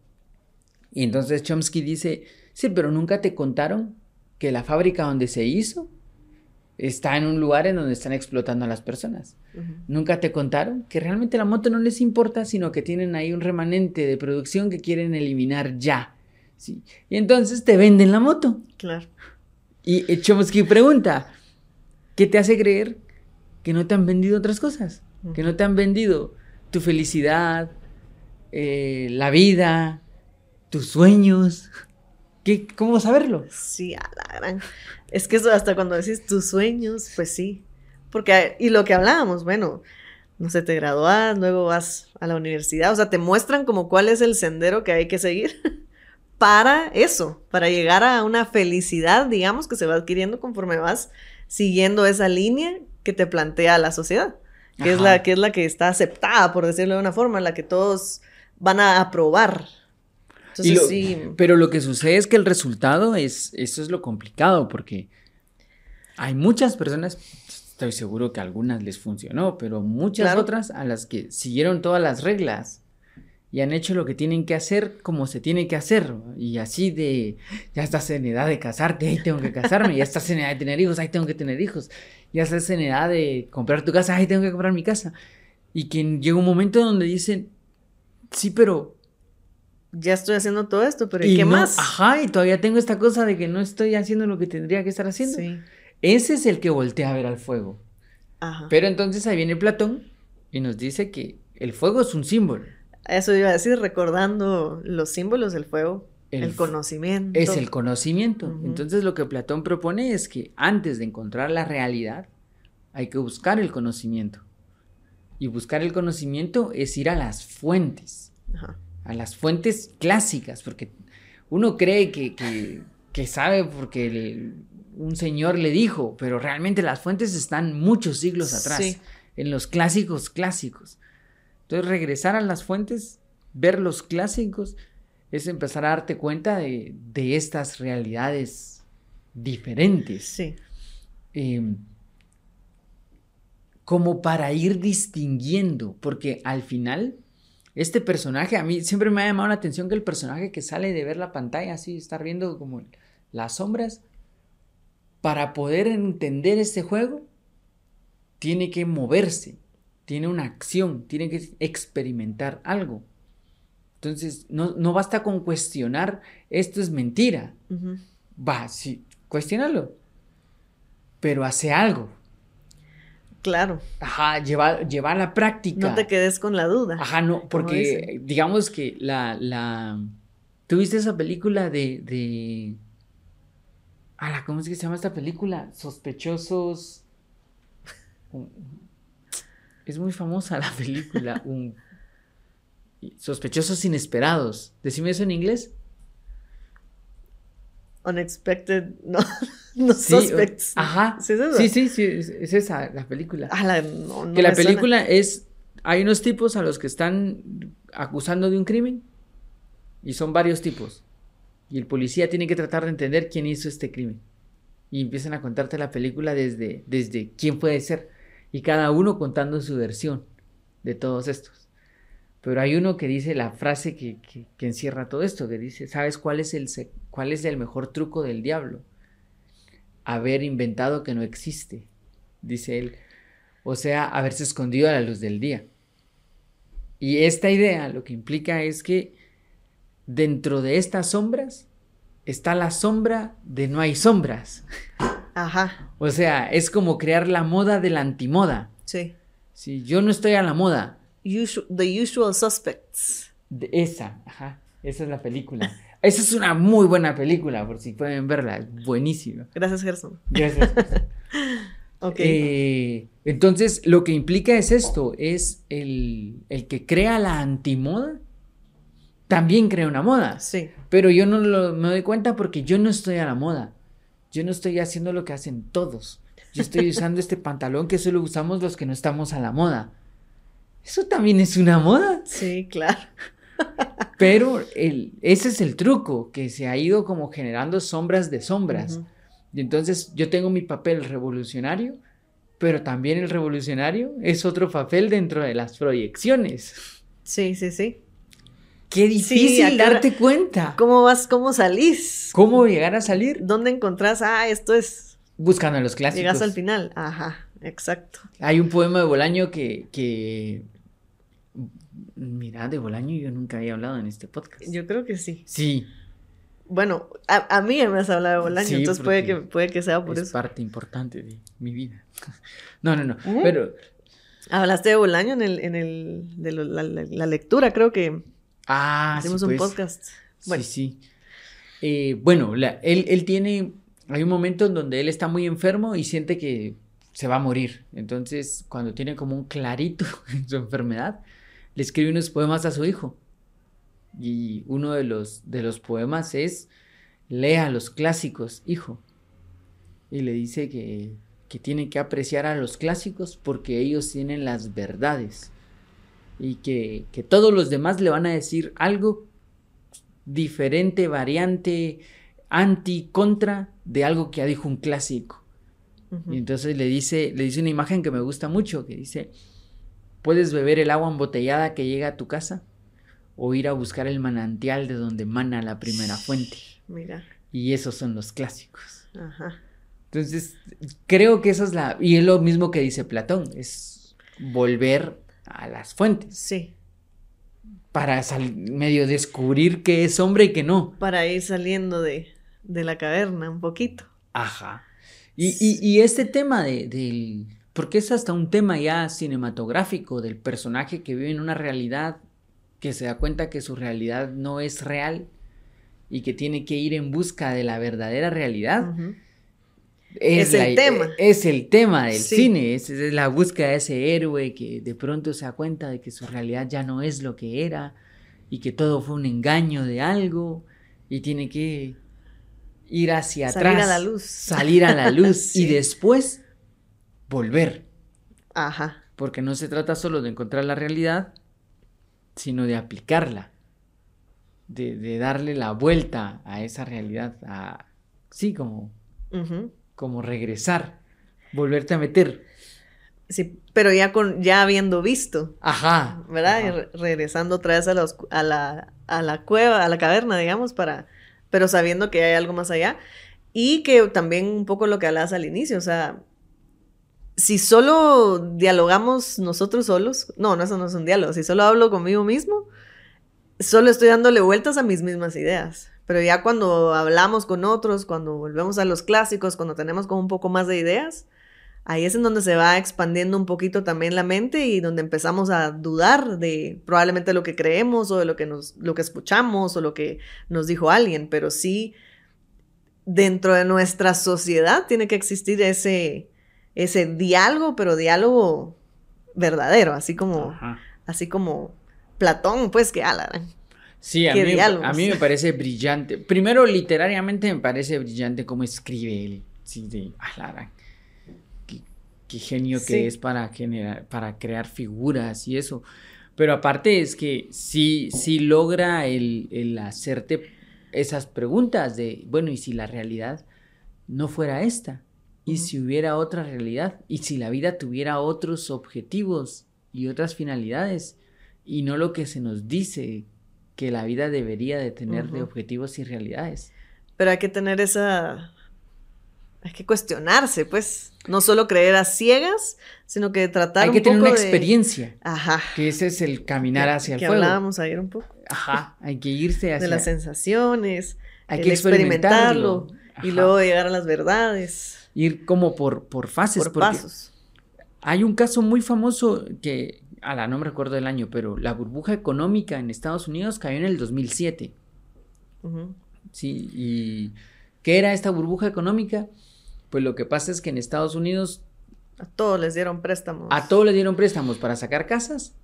Y entonces Chomsky dice, sí, pero nunca te contaron que la fábrica donde se hizo está en un lugar en donde están explotando a las personas. Nunca te contaron que realmente la moto no les importa, sino que tienen ahí un remanente de producción que quieren eliminar ya. ¿sí? Y entonces te venden la moto. Claro. Y Chomsky pregunta, ¿qué te hace creer que no te han vendido otras cosas? Que no te han vendido tu felicidad, eh, la vida, tus sueños. ¿Qué, ¿Cómo saberlo? Sí, a la gran. Es que eso hasta cuando decís tus sueños, pues sí. Porque, y lo que hablábamos, bueno, no sé, te gradúas, luego vas a la universidad, o sea, te muestran como cuál es el sendero que hay que seguir para eso, para llegar a una felicidad, digamos, que se va adquiriendo conforme vas siguiendo esa línea que te plantea la sociedad, que es la, que es la que está aceptada, por decirlo de una forma, la que todos van a aprobar. Pero lo que sucede es que el resultado es, eso es lo complicado, porque Hay muchas personas, estoy seguro que a algunas les funcionó, pero muchas otras a las que siguieron todas las reglas y han hecho lo que tienen que hacer como se tiene que hacer. Y así de, ya estás en edad de casarte, ahí tengo que casarme, ya estás en edad de tener hijos, ahí tengo que tener hijos, ya estás en edad de comprar tu casa, ahí tengo que comprar mi casa. Y que llega un momento donde dicen, sí, pero... Ya estoy haciendo todo esto, pero ¿y, qué más? Ajá, y todavía tengo esta cosa de que no estoy haciendo lo que tendría que estar haciendo. Sí. Ese es el que voltea a ver al fuego. Ajá. Pero entonces ahí viene Platón y nos dice que el fuego es un símbolo. Eso iba a decir, recordando los símbolos del fuego, el, conocimiento. Es el conocimiento. Entonces lo que Platón propone es que antes de encontrar la realidad, hay que buscar el conocimiento. Y buscar el conocimiento es ir a las fuentes, a las fuentes clásicas, porque uno cree que, que, sabe porque un señor le dijo, pero realmente las fuentes están muchos siglos atrás, en los clásicos clásicos. Entonces, regresar a las fuentes, ver los clásicos, es empezar a darte cuenta de, estas realidades diferentes. Sí. Em, como para ir distinguiendo, porque al final, este personaje, a mí siempre me ha llamado la atención que el personaje que sale de ver la pantalla, así, estar viendo como las sombras, para poder entender este juego, tiene que moverse tiene una acción, tiene que experimentar algo. Entonces, no, basta con cuestionar, esto es mentira. Va, sí, cuestionarlo. Pero hace algo. Claro. Ajá, lleva, lleva a la práctica. No te quedes con la duda. Ajá, no, porque digamos que la, la... ¿Tuviste esa película de... de... ¿Cómo es que se llama esta película? Sospechosos... Es muy famosa la película. un... Sospechosos inesperados. Decime eso en inglés. Unexpected, no, no suspects. Ajá. ¿Sí Sí, sí, es, esa la película. Ah, que la película es, hay unos tipos a los que están acusando de un crimen y son varios tipos. Y el policía tiene que tratar de entender quién hizo este crimen. Y empiezan a contarte la película desde, desde quién puede ser y cada uno contando su versión de todos estos. Pero hay uno que dice la frase que, encierra todo esto, que dice, ¿sabes cuál es, el, cuál es el mejor truco del diablo? Haber inventado que no existe, dice él. O sea, haberse escondido a la luz del día. Y esta idea lo que implica es que dentro de estas sombras está la sombra de no hay sombras. Ajá. O sea, es como crear la moda de la antimoda. Sí. Si yo no estoy a la moda. the Usual Suspects. esa, ajá. Esa es la película. Esa es una muy buena película, por si pueden verla. Es buenísima. Gracias, Gerson. Gracias. ok. Eh, entonces, lo que implica es esto: es el, el que crea la antimoda también crea una moda. Sí. Pero yo no me doy cuenta porque yo no estoy a la moda. Yo no estoy haciendo lo que hacen todos. Yo estoy usando este pantalón que solo usamos los que no estamos a la moda. Eso también es una moda. Sí, claro. Pero el, ese es el truco, que se ha ido como generando sombras de sombras. Y entonces yo tengo mi papel revolucionario, pero también el revolucionario es otro papel dentro de las proyecciones. Sí, sí, sí. Qué difícil darte cuenta. ¿Cómo vas? ¿Cómo salís? ¿Cómo llegar a salir? ¿Dónde encontrás? Ah, esto es. Buscando los clásicos. Llegas al final. Ajá, exacto. Hay un poema de Bolaño que, que. Mira, de Bolaño yo nunca había hablado en este podcast. Yo creo que sí. Sí. Bueno, a, mí me has hablado de Bolaño, entonces puede que, puede que sea por eso. Es parte importante de mi vida. No, no, no. Pero. Hablaste de Bolaño en el, en el, de la lectura, creo que Ah, Hacemos un pues. podcast. Bueno. Sí, sí. Eh, bueno, él, él tiene, hay un momento en donde él está muy enfermo y siente que se va a morir. Entonces, cuando tiene como un clarito en su enfermedad, le escribe unos poemas a su hijo. Y uno de los, de los poemas es, lea los clásicos, hijo. Y le dice que, que tiene que apreciar a los clásicos porque ellos tienen las verdades y que, todos los demás le van a decir algo diferente, variante, anti, contra de algo que ya dijo un clásico. Y entonces le dice, le dice una imagen que me gusta mucho, que dice, puedes beber el agua embotellada que llega a tu casa o ir a buscar el manantial de donde mana la primera fuente. Mira. Y esos son los clásicos. Ajá. Entonces, creo que eso es la... Y es lo mismo que dice Platón, es volver a las fuentes. Sí. Para medio descubrir qué es hombre y qué no. Para ir saliendo de, de la caverna un poquito. Ajá. Y, y, este tema de, del... Porque es hasta un tema ya cinematográfico del personaje que vive en una realidad que se da cuenta que su realidad no es real y que tiene que ir en busca de la verdadera realidad. Es, el tema. Es el tema del cine, es, es, la búsqueda de ese héroe que de pronto se da cuenta de que su realidad ya no es lo que era y que todo fue un engaño de algo y tiene que ir hacia atrás. Salir a la luz. Salir a la luz y después volver. Ajá. Porque no se trata solo de encontrar la realidad, sino de aplicarla. De, darle la vuelta a esa realidad. A, sí, como, como regresar. Volverte a meter. Sí, pero ya con, ya habiendo visto. Ajá. ¿Verdad? Y regresando otra vez a, a, la, a la cueva, a la caverna, digamos, para pero sabiendo que hay algo más allá. Y que también un poco lo que hablabas al inicio, o sea, si solo dialogamos nosotros solos, no, no, eso no es un diálogo, si solo hablo conmigo mismo, solo estoy dándole vueltas a mis mismas ideas. Pero ya cuando hablamos con otros, cuando volvemos a los clásicos, cuando tenemos como un poco más de ideas, ahí es en donde se va expandiendo un poquito también la mente y donde empezamos a dudar de probablemente lo que creemos o de lo que, nos, lo que escuchamos o lo que nos dijo alguien, pero sí dentro de nuestra sociedad tiene que existir ese, ese diálogo, pero diálogo verdadero, así como, así como Platón, pues que ala. Sí, a mí, a mí, me parece brillante. Primero, literariamente me parece brillante cómo escribe él. Sí, de qué genio que es para generar, para crear figuras y eso. Pero aparte es que sí, sí logra el, el hacerte esas preguntas de, bueno, ¿y si la realidad no fuera esta? ¿Y si hubiera otra realidad? ¿Y si la vida tuviera otros objetivos y otras finalidades? Y no lo que se nos dice que la vida debería de tener de objetivos y realidades. Pero hay que tener esa hay que cuestionarse, pues, no solo creer a ciegas, sino que tratar Hay que tener una experiencia. Ajá. Que ese es el caminar hacia el que fuego. hablábamos ayer un poco. Ajá, hay que irse hacia... De las sensaciones, hay que experimentarlo, y luego llegar a las verdades. Ir como por, por fases. Por pasos. Hay un caso muy famoso que, a la no me recuerdo del año, pero la burbuja económica en Estados Unidos cayó en el 2007. Sí, y ¿qué era esta burbuja económica? Pues lo que pasa es que en Estados Unidos... A todos les dieron préstamos. A todos les dieron préstamos para sacar casas.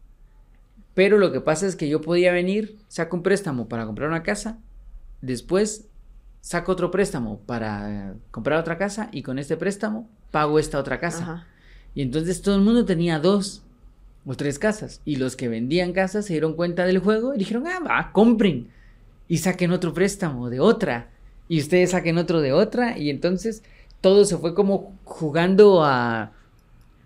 Pero lo que pasa es que yo podía venir, saco un préstamo para comprar una casa, después saco otro préstamo para comprar otra casa y con este préstamo pago esta otra casa. Y entonces todo el mundo tenía dos o tres casas. Y los que vendían casas se dieron cuenta del juego y dijeron, ah, va, compren. Y saquen otro préstamo de otra. Y ustedes saquen otro de otra. Y entonces todo se fue como jugando a...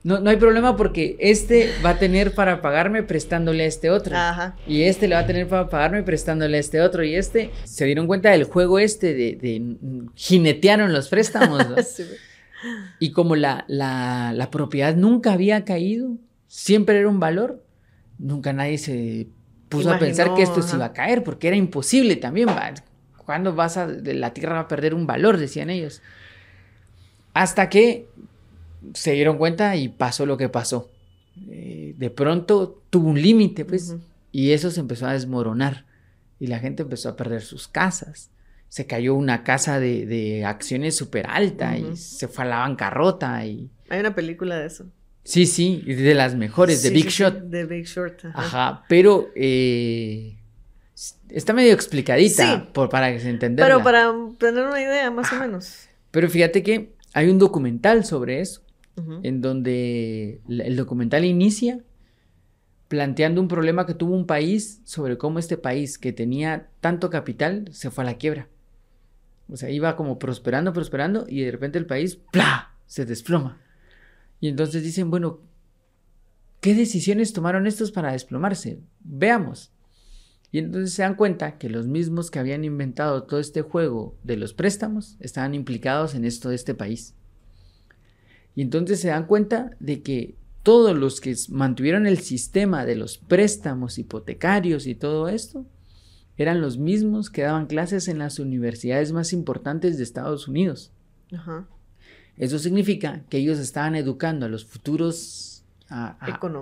No, no hay problema porque este va a tener para pagarme prestándole a este otro. Ajá. Y este le va a tener para pagarme prestándole a este otro. Y este se dieron cuenta del juego este de, de jinetearon los préstamos. Y como la, la, la, propiedad nunca había caído, siempre era un valor, nunca nadie se puso a pensar que esto se iba a caer porque era imposible también. ¿Cuándo vas a, la tierra va a perder un valor? Decían ellos. Hasta que se dieron cuenta y pasó lo que pasó. Eh, de pronto tuvo un límite, pues, y eso se empezó a desmoronar. Y la gente empezó a perder sus casas. Se cayó una casa de, acciones súper alta y se fue a la bancarrota. Y... Hay una película de eso. Sí, sí, de las mejores, de Big Shot. De Big Short. Ajá, pero eh, está medio explicadita por, para que se entienda. Pero para tener una idea, más o menos. Pero fíjate que hay un documental sobre eso, en donde el documental inicia planteando un problema que tuvo un país sobre cómo este país que tenía tanto capital se fue a la quiebra. O sea, iba como prosperando, prosperando y de repente el país, ¡plá! se desploma. Y entonces dicen, bueno, ¿qué decisiones tomaron estos para desplomarse? Veamos. Y entonces se dan cuenta que los mismos que habían inventado todo este juego de los préstamos estaban implicados en esto de este país. Y entonces se dan cuenta de que todos los que mantuvieron el sistema de los préstamos hipotecarios y todo esto, eran los mismos que daban clases en las universidades más importantes de Estados Unidos. Eso significa que ellos estaban educando a los futuros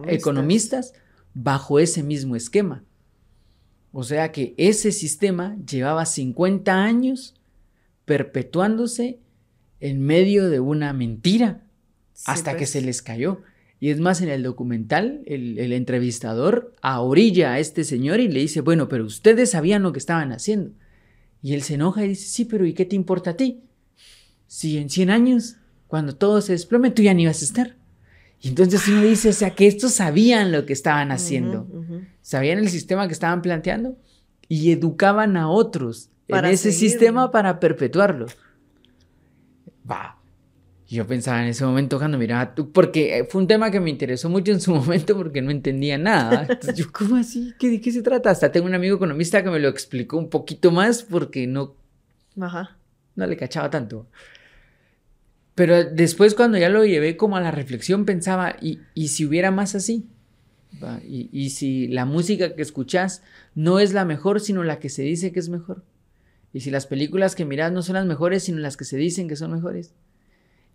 economistas. bajo ese mismo esquema. O sea que ese sistema llevaba 50 años perpetuándose en medio de una mentira hasta que se les cayó. Y es más, en el documental, el, entrevistador orilla a este señor y le dice, bueno, pero ustedes sabían lo que estaban haciendo. Y él se enoja y dice, sí, pero ¿y qué te importa a ti? Si en 100 años, cuando todo se desplome, tú ya ni vas a estar. Y entonces uno dice, o sea, que estos sabían lo que estaban haciendo, sabían el sistema que estaban planteando y educaban a otros en ese sistema para perpetuarlo. Va, y yo pensaba en ese momento cuando miraba, tú, porque fue un tema que me interesó mucho en su momento porque no entendía nada. Entonces yo, ¿cómo así? ¿Qué, ¿De qué se trata? Hasta tengo un amigo economista que me lo explicó un poquito más porque no, Ajá. no le cachaba tanto. Pero después cuando ya lo llevé como a la reflexión pensaba, ¿y, y si hubiera más así? Y, y si la música que escuchas no es la mejor, sino la que se dice que es mejor. Y si las películas que miras no son las mejores, sino las que se dicen que son mejores.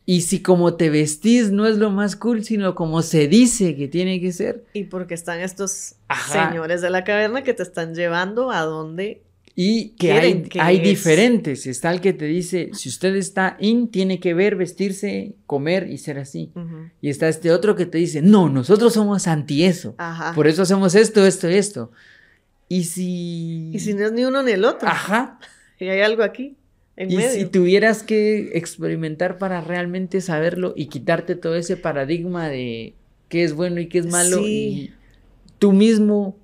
Y si como te vestís no es lo más cool, sino como se dice que tiene que ser. Y porque están estos señores de la caverna que te están llevando a donde... Y que hay, hay diferentes. Está el que te dice, si usted está in, tiene que ver, vestirse, comer y ser así. Y está este otro que te dice, no, nosotros somos anti eso. Por eso hacemos esto, esto y esto. Y si... Y si no es ni uno ni el otro. Ajá. Y hay algo aquí y si tuvieras que experimentar para realmente saberlo y quitarte todo ese paradigma de qué es bueno y qué es malo y tú mismo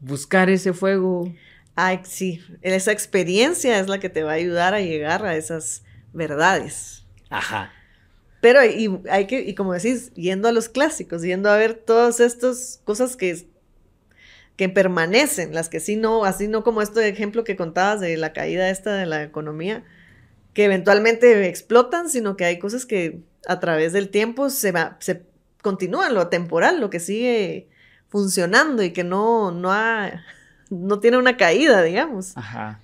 buscar ese fuego. Ay, sí, esa experiencia es la que te va a ayudar a llegar a esas verdades. Ajá. Pero y, hay que, y como decís, yendo a los clásicos, yendo a ver todas estas cosas que, que permanecen, las que sí no, así no como este ejemplo que contabas de la caída esta de la economía, que eventualmente explotan, sino que hay cosas que a través del tiempo se, va, se continúan, lo temporal, lo que sigue funcionando y que no, no, ha, no tiene una caída, digamos. Ajá.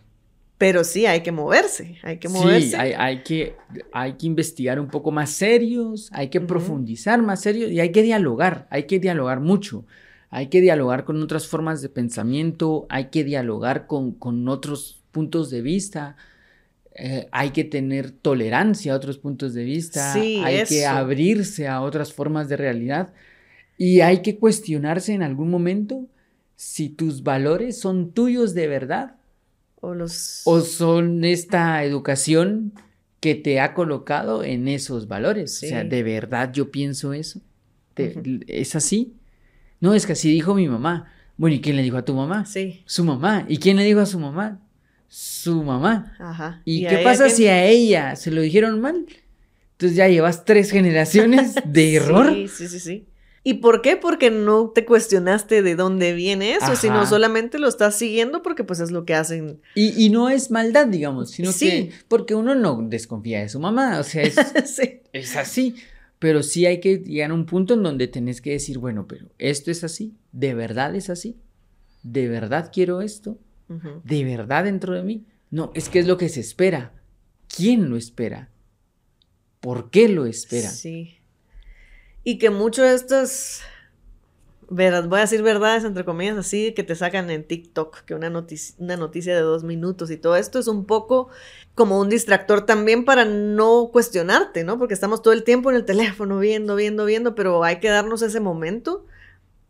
Pero sí, hay que moverse, hay que moverse. Sí, hay, que, hay que investigar un poco más serios, hay que profundizar más serios y hay que dialogar, hay que dialogar mucho. Hay que dialogar con otras formas de pensamiento, hay que dialogar con, con otros puntos de vista, eh, hay que tener tolerancia a otros puntos de vista, hay que abrirse a otras formas de realidad y hay que cuestionarse en algún momento si tus valores son tuyos de verdad o, los... o son esta educación que te ha colocado en esos valores. O sea, ¿de verdad yo pienso eso? ¿Es así? No, es que así dijo mi mamá. Bueno, ¿y quién le dijo a tu mamá? Sí. Su mamá. ¿Y quién le dijo a su mamá? Su mamá. Ajá. ¿Y, qué pasa si a ella se lo dijeron mal? Entonces ya llevas tres generaciones de error. Sí, sí, sí, sí. ¿Y por qué? Porque no te cuestionaste de dónde viene eso, sino solamente lo estás siguiendo porque pues es lo que hacen. Y, no es maldad, digamos, sino que porque uno no desconfía de su mamá, o sea, es, es así. Pero sí hay que llegar a un punto en donde tenés que decir, bueno, pero esto es así, ¿de verdad es así? ¿De verdad quiero esto? ¿De verdad dentro de mí? No, es que es lo que se espera. ¿Quién lo espera? ¿Por qué lo espera? Sí. Y que mucho de estas, voy a decir verdades entre comillas así, que te sacan en TikTok, que una noticia, una noticia de dos minutos y todo esto es un poco como un distractor también para no cuestionarte, ¿no? Porque estamos todo el tiempo en el teléfono viendo, viendo, viendo, pero hay que darnos ese momento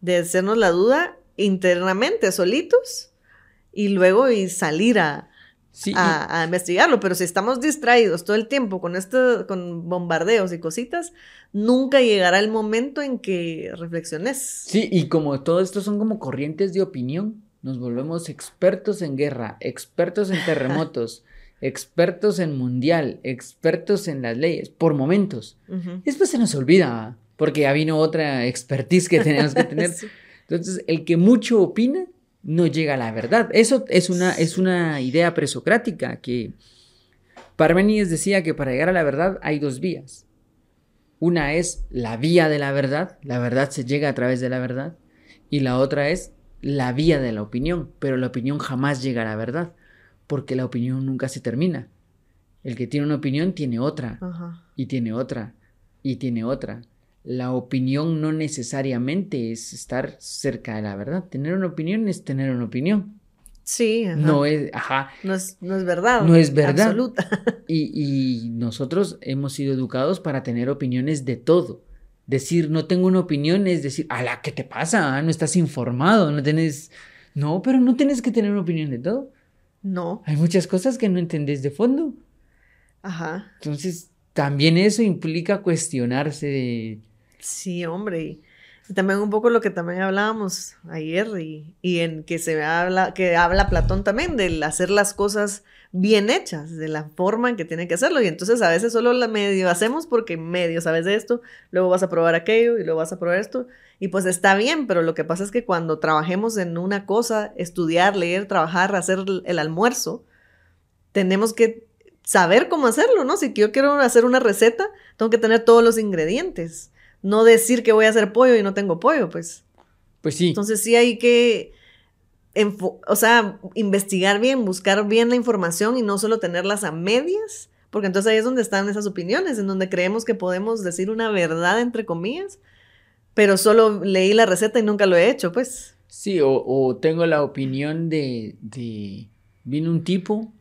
de hacernos la duda internamente, solitos, y luego y salir a, a, investigarlo. Pero si estamos distraídos todo el tiempo con, esto, con bombardeos y cositas, nunca llegará el momento en que reflexiones. Sí, y como todo esto son como corrientes de opinión, nos volvemos expertos en guerra, expertos en terremotos. expertos en mundial, expertos en las leyes, por momentos. Ujú. Después se nos olvida, porque ya vino otra expertise que tenemos que tener. Sí. Entonces, el que mucho opina no llega a la verdad. Eso es una, es una idea presocrática que Parménides decía que para llegar a la verdad hay dos vías. Una es la vía de la verdad, la verdad se llega a través de la verdad, y la otra es la vía de la opinión, pero la opinión jamás llega a la verdad, porque la opinión nunca se termina. El que tiene una opinión tiene otra, Ajá. y tiene otra, y tiene otra. La opinión no necesariamente es estar cerca de la verdad. Tener una opinión es tener una opinión. Sí, ajá. No es, ajá. No es, no es verdad. No es verdad. Absoluta. Y, y nosotros hemos sido educados para tener opiniones de todo. Decir no tengo una opinión es decir, a la ¿qué te pasa? Ah, No estás informado, no tienes... No, pero no tienes que tener una opinión de todo. No. Hay muchas cosas que no entendés de fondo. Ajá. Entonces, también eso implica cuestionarse de... Sí, hombre. Y, también un poco lo que también hablábamos ayer y, en que se habla, que habla Platón también del hacer las cosas bien hechas, de la forma en que tiene que hacerlo. Y entonces a veces solo la medio hacemos porque medio sabes de esto, luego vas a probar aquello y luego vas a probar esto. Y pues está bien, pero lo que pasa es que cuando trabajemos en una cosa, estudiar, leer, trabajar, hacer el almuerzo, tenemos que saber cómo hacerlo, ¿no? Si yo quiero hacer una receta, tengo que tener todos los ingredientes. No decir que voy a hacer pollo y no tengo pollo, pues. Pues sí. Entonces sí hay que, o sea, investigar bien, buscar bien la información y no solo tenerlas a medias, porque entonces ahí es donde están esas opiniones, en donde creemos que podemos decir una verdad, entre comillas, pero solo leí la receta y nunca lo he hecho, pues. Sí, o, o tengo la opinión de, de... Vino un tipo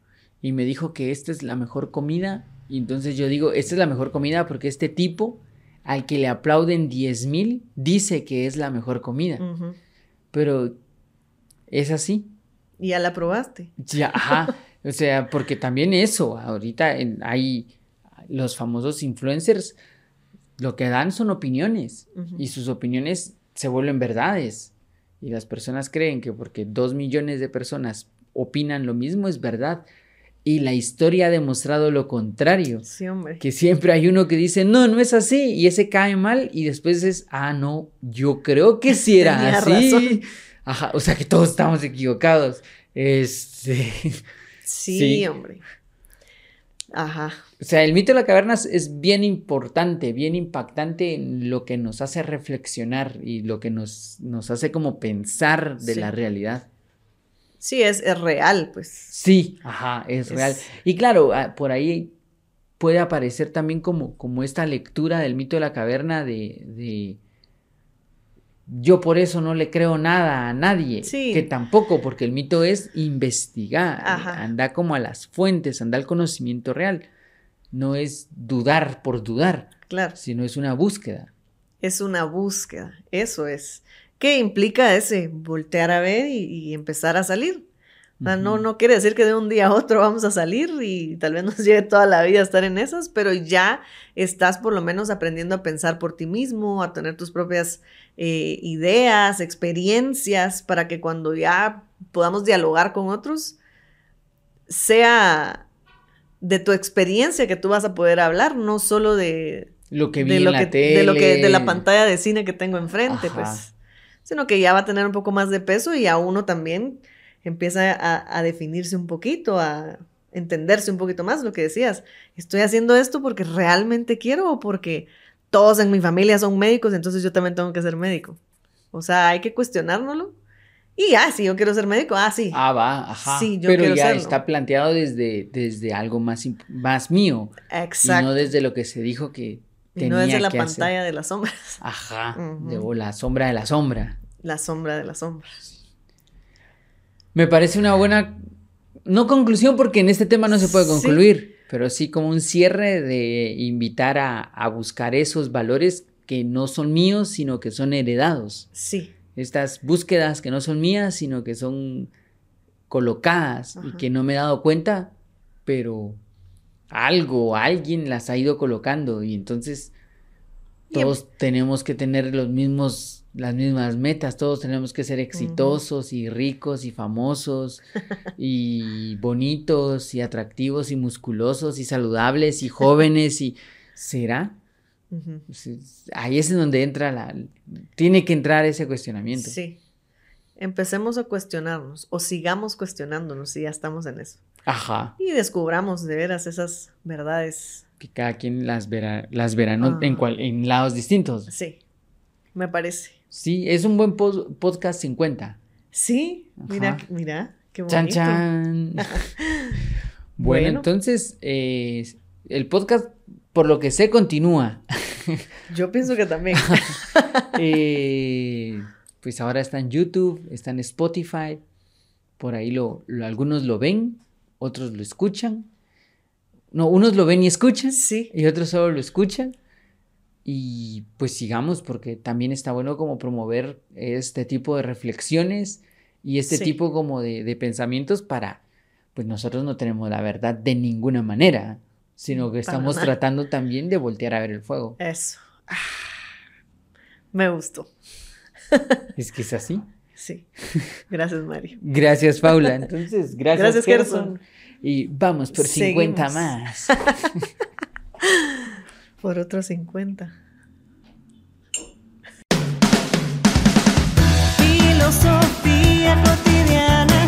y me dijo que esta es la mejor comida. Y entonces yo digo, esta es la mejor comida porque este tipo, al que le aplauden 10 mil, dice que es la mejor comida. Pero es así. Y ya la probaste. Ya, ajá. O sea, porque también eso, ahorita en- hay los famosos influencers, lo que dan son opiniones y sus opiniones se vuelven verdades. Y las personas creen que porque dos millones de personas opinan lo mismo es verdad. Y la historia ha demostrado lo contrario. Sí, hombre. Que siempre hay uno que dice, no, no es así, y ese cae mal, y después es, ah, no, yo creo que sí era Tenía así. razón. Ajá, o sea que todos estamos equivocados. Este. Sí, Sí. hombre. Ajá. O sea, el mito de la caverna es- bien importante, bien impactante en lo que nos hace reflexionar y lo que nos, nos hace como pensar de Sí. la realidad. Sí, es, es real, pues. Sí, ajá, es, Es- real. Y claro, ah, por ahí puede aparecer también como, como esta lectura del mito de la caverna de, de yo por eso no le creo nada a nadie. Sí. Que tampoco, porque el mito es investigar, Ajá. anda como a las fuentes, anda al conocimiento real. No es dudar por dudar, Claro. sino es una búsqueda. Es una búsqueda, eso es. ¿Qué implica ese voltear a ver y, y empezar a salir? O sea, no, no quiere decir que de un día a otro vamos a salir y tal vez nos lleve toda la vida a estar en esas, pero ya estás por lo menos aprendiendo a pensar por ti mismo, a tener tus propias eh, ideas, experiencias, para que cuando ya podamos dialogar con otros, sea de tu experiencia que tú vas a poder hablar, no solo de, Lo que vi de en lo la que, tele. de lo que de la pantalla de cine que tengo enfrente, Ajá. pues. Sino que ya va a tener un poco más de peso y a uno también empieza a, a definirse un poquito, a entenderse un poquito más lo que decías. Estoy haciendo esto porque realmente quiero o porque todos en mi familia son médicos, entonces yo también tengo que ser médico. O sea, hay que cuestionárnoslo. Y ah, si yo quiero ser médico, ah, sí. Ah, va, ajá. Sí, yo Pero quiero ya serlo. está planteado desde, desde algo más, más mío. Y Exacto. no desde lo que se dijo que Y tenía no desde la que hacer. pantalla de las sombras, Ajá, de- o la sombra de la sombra. La sombra de las sombras. Me parece una buena, no conclusión porque en este tema no se puede Sí. concluir, pero sí como un cierre de invitar a, a buscar esos valores que no son míos, sino que son heredados. Sí, Estas búsquedas que no son mías, sino que son colocadas y que no me he dado cuenta, pero algo, alguien las ha ido colocando y entonces Todos tenemos que tener los mismos, las mismas metas, todos tenemos que ser exitosos y ricos y famosos y bonitos y atractivos y musculosos y saludables y jóvenes y ¿será? Ahí es en donde entra la, tiene que entrar ese cuestionamiento. Sí. Empecemos a cuestionarnos o sigamos cuestionándonos si ya estamos en eso. Ajá. Y descubramos de veras esas verdades que cada quien las verá, las verá en, en lados distintos. Sí, me parece. Sí, es un buen podcast 50. Sí, mira, mira, qué bonito. Chan, chan. bueno, entonces, eh, el podcast, por lo que sé, continúa. Yo pienso que también. Eh, pues ahora está en YouTube, está en Spotify, por ahí lo, algunos lo ven, otros lo escuchan. No, unos lo ven y escuchan. Sí. Y otros solo lo escuchan. Y pues sigamos porque también está bueno como promover este tipo de reflexiones y este tipo como de, pensamientos para, pues nosotros no tenemos la verdad de ninguna manera, sino que estamos tratando también de voltear a ver el fuego. Eso. Ah, me gustó. Es que es así. Sí. Gracias, Mario. Gracias, Paula. Entonces, gracias, gracias Gerson. Y vamos por 50 más. por otros 50. Filosofía cotidiana.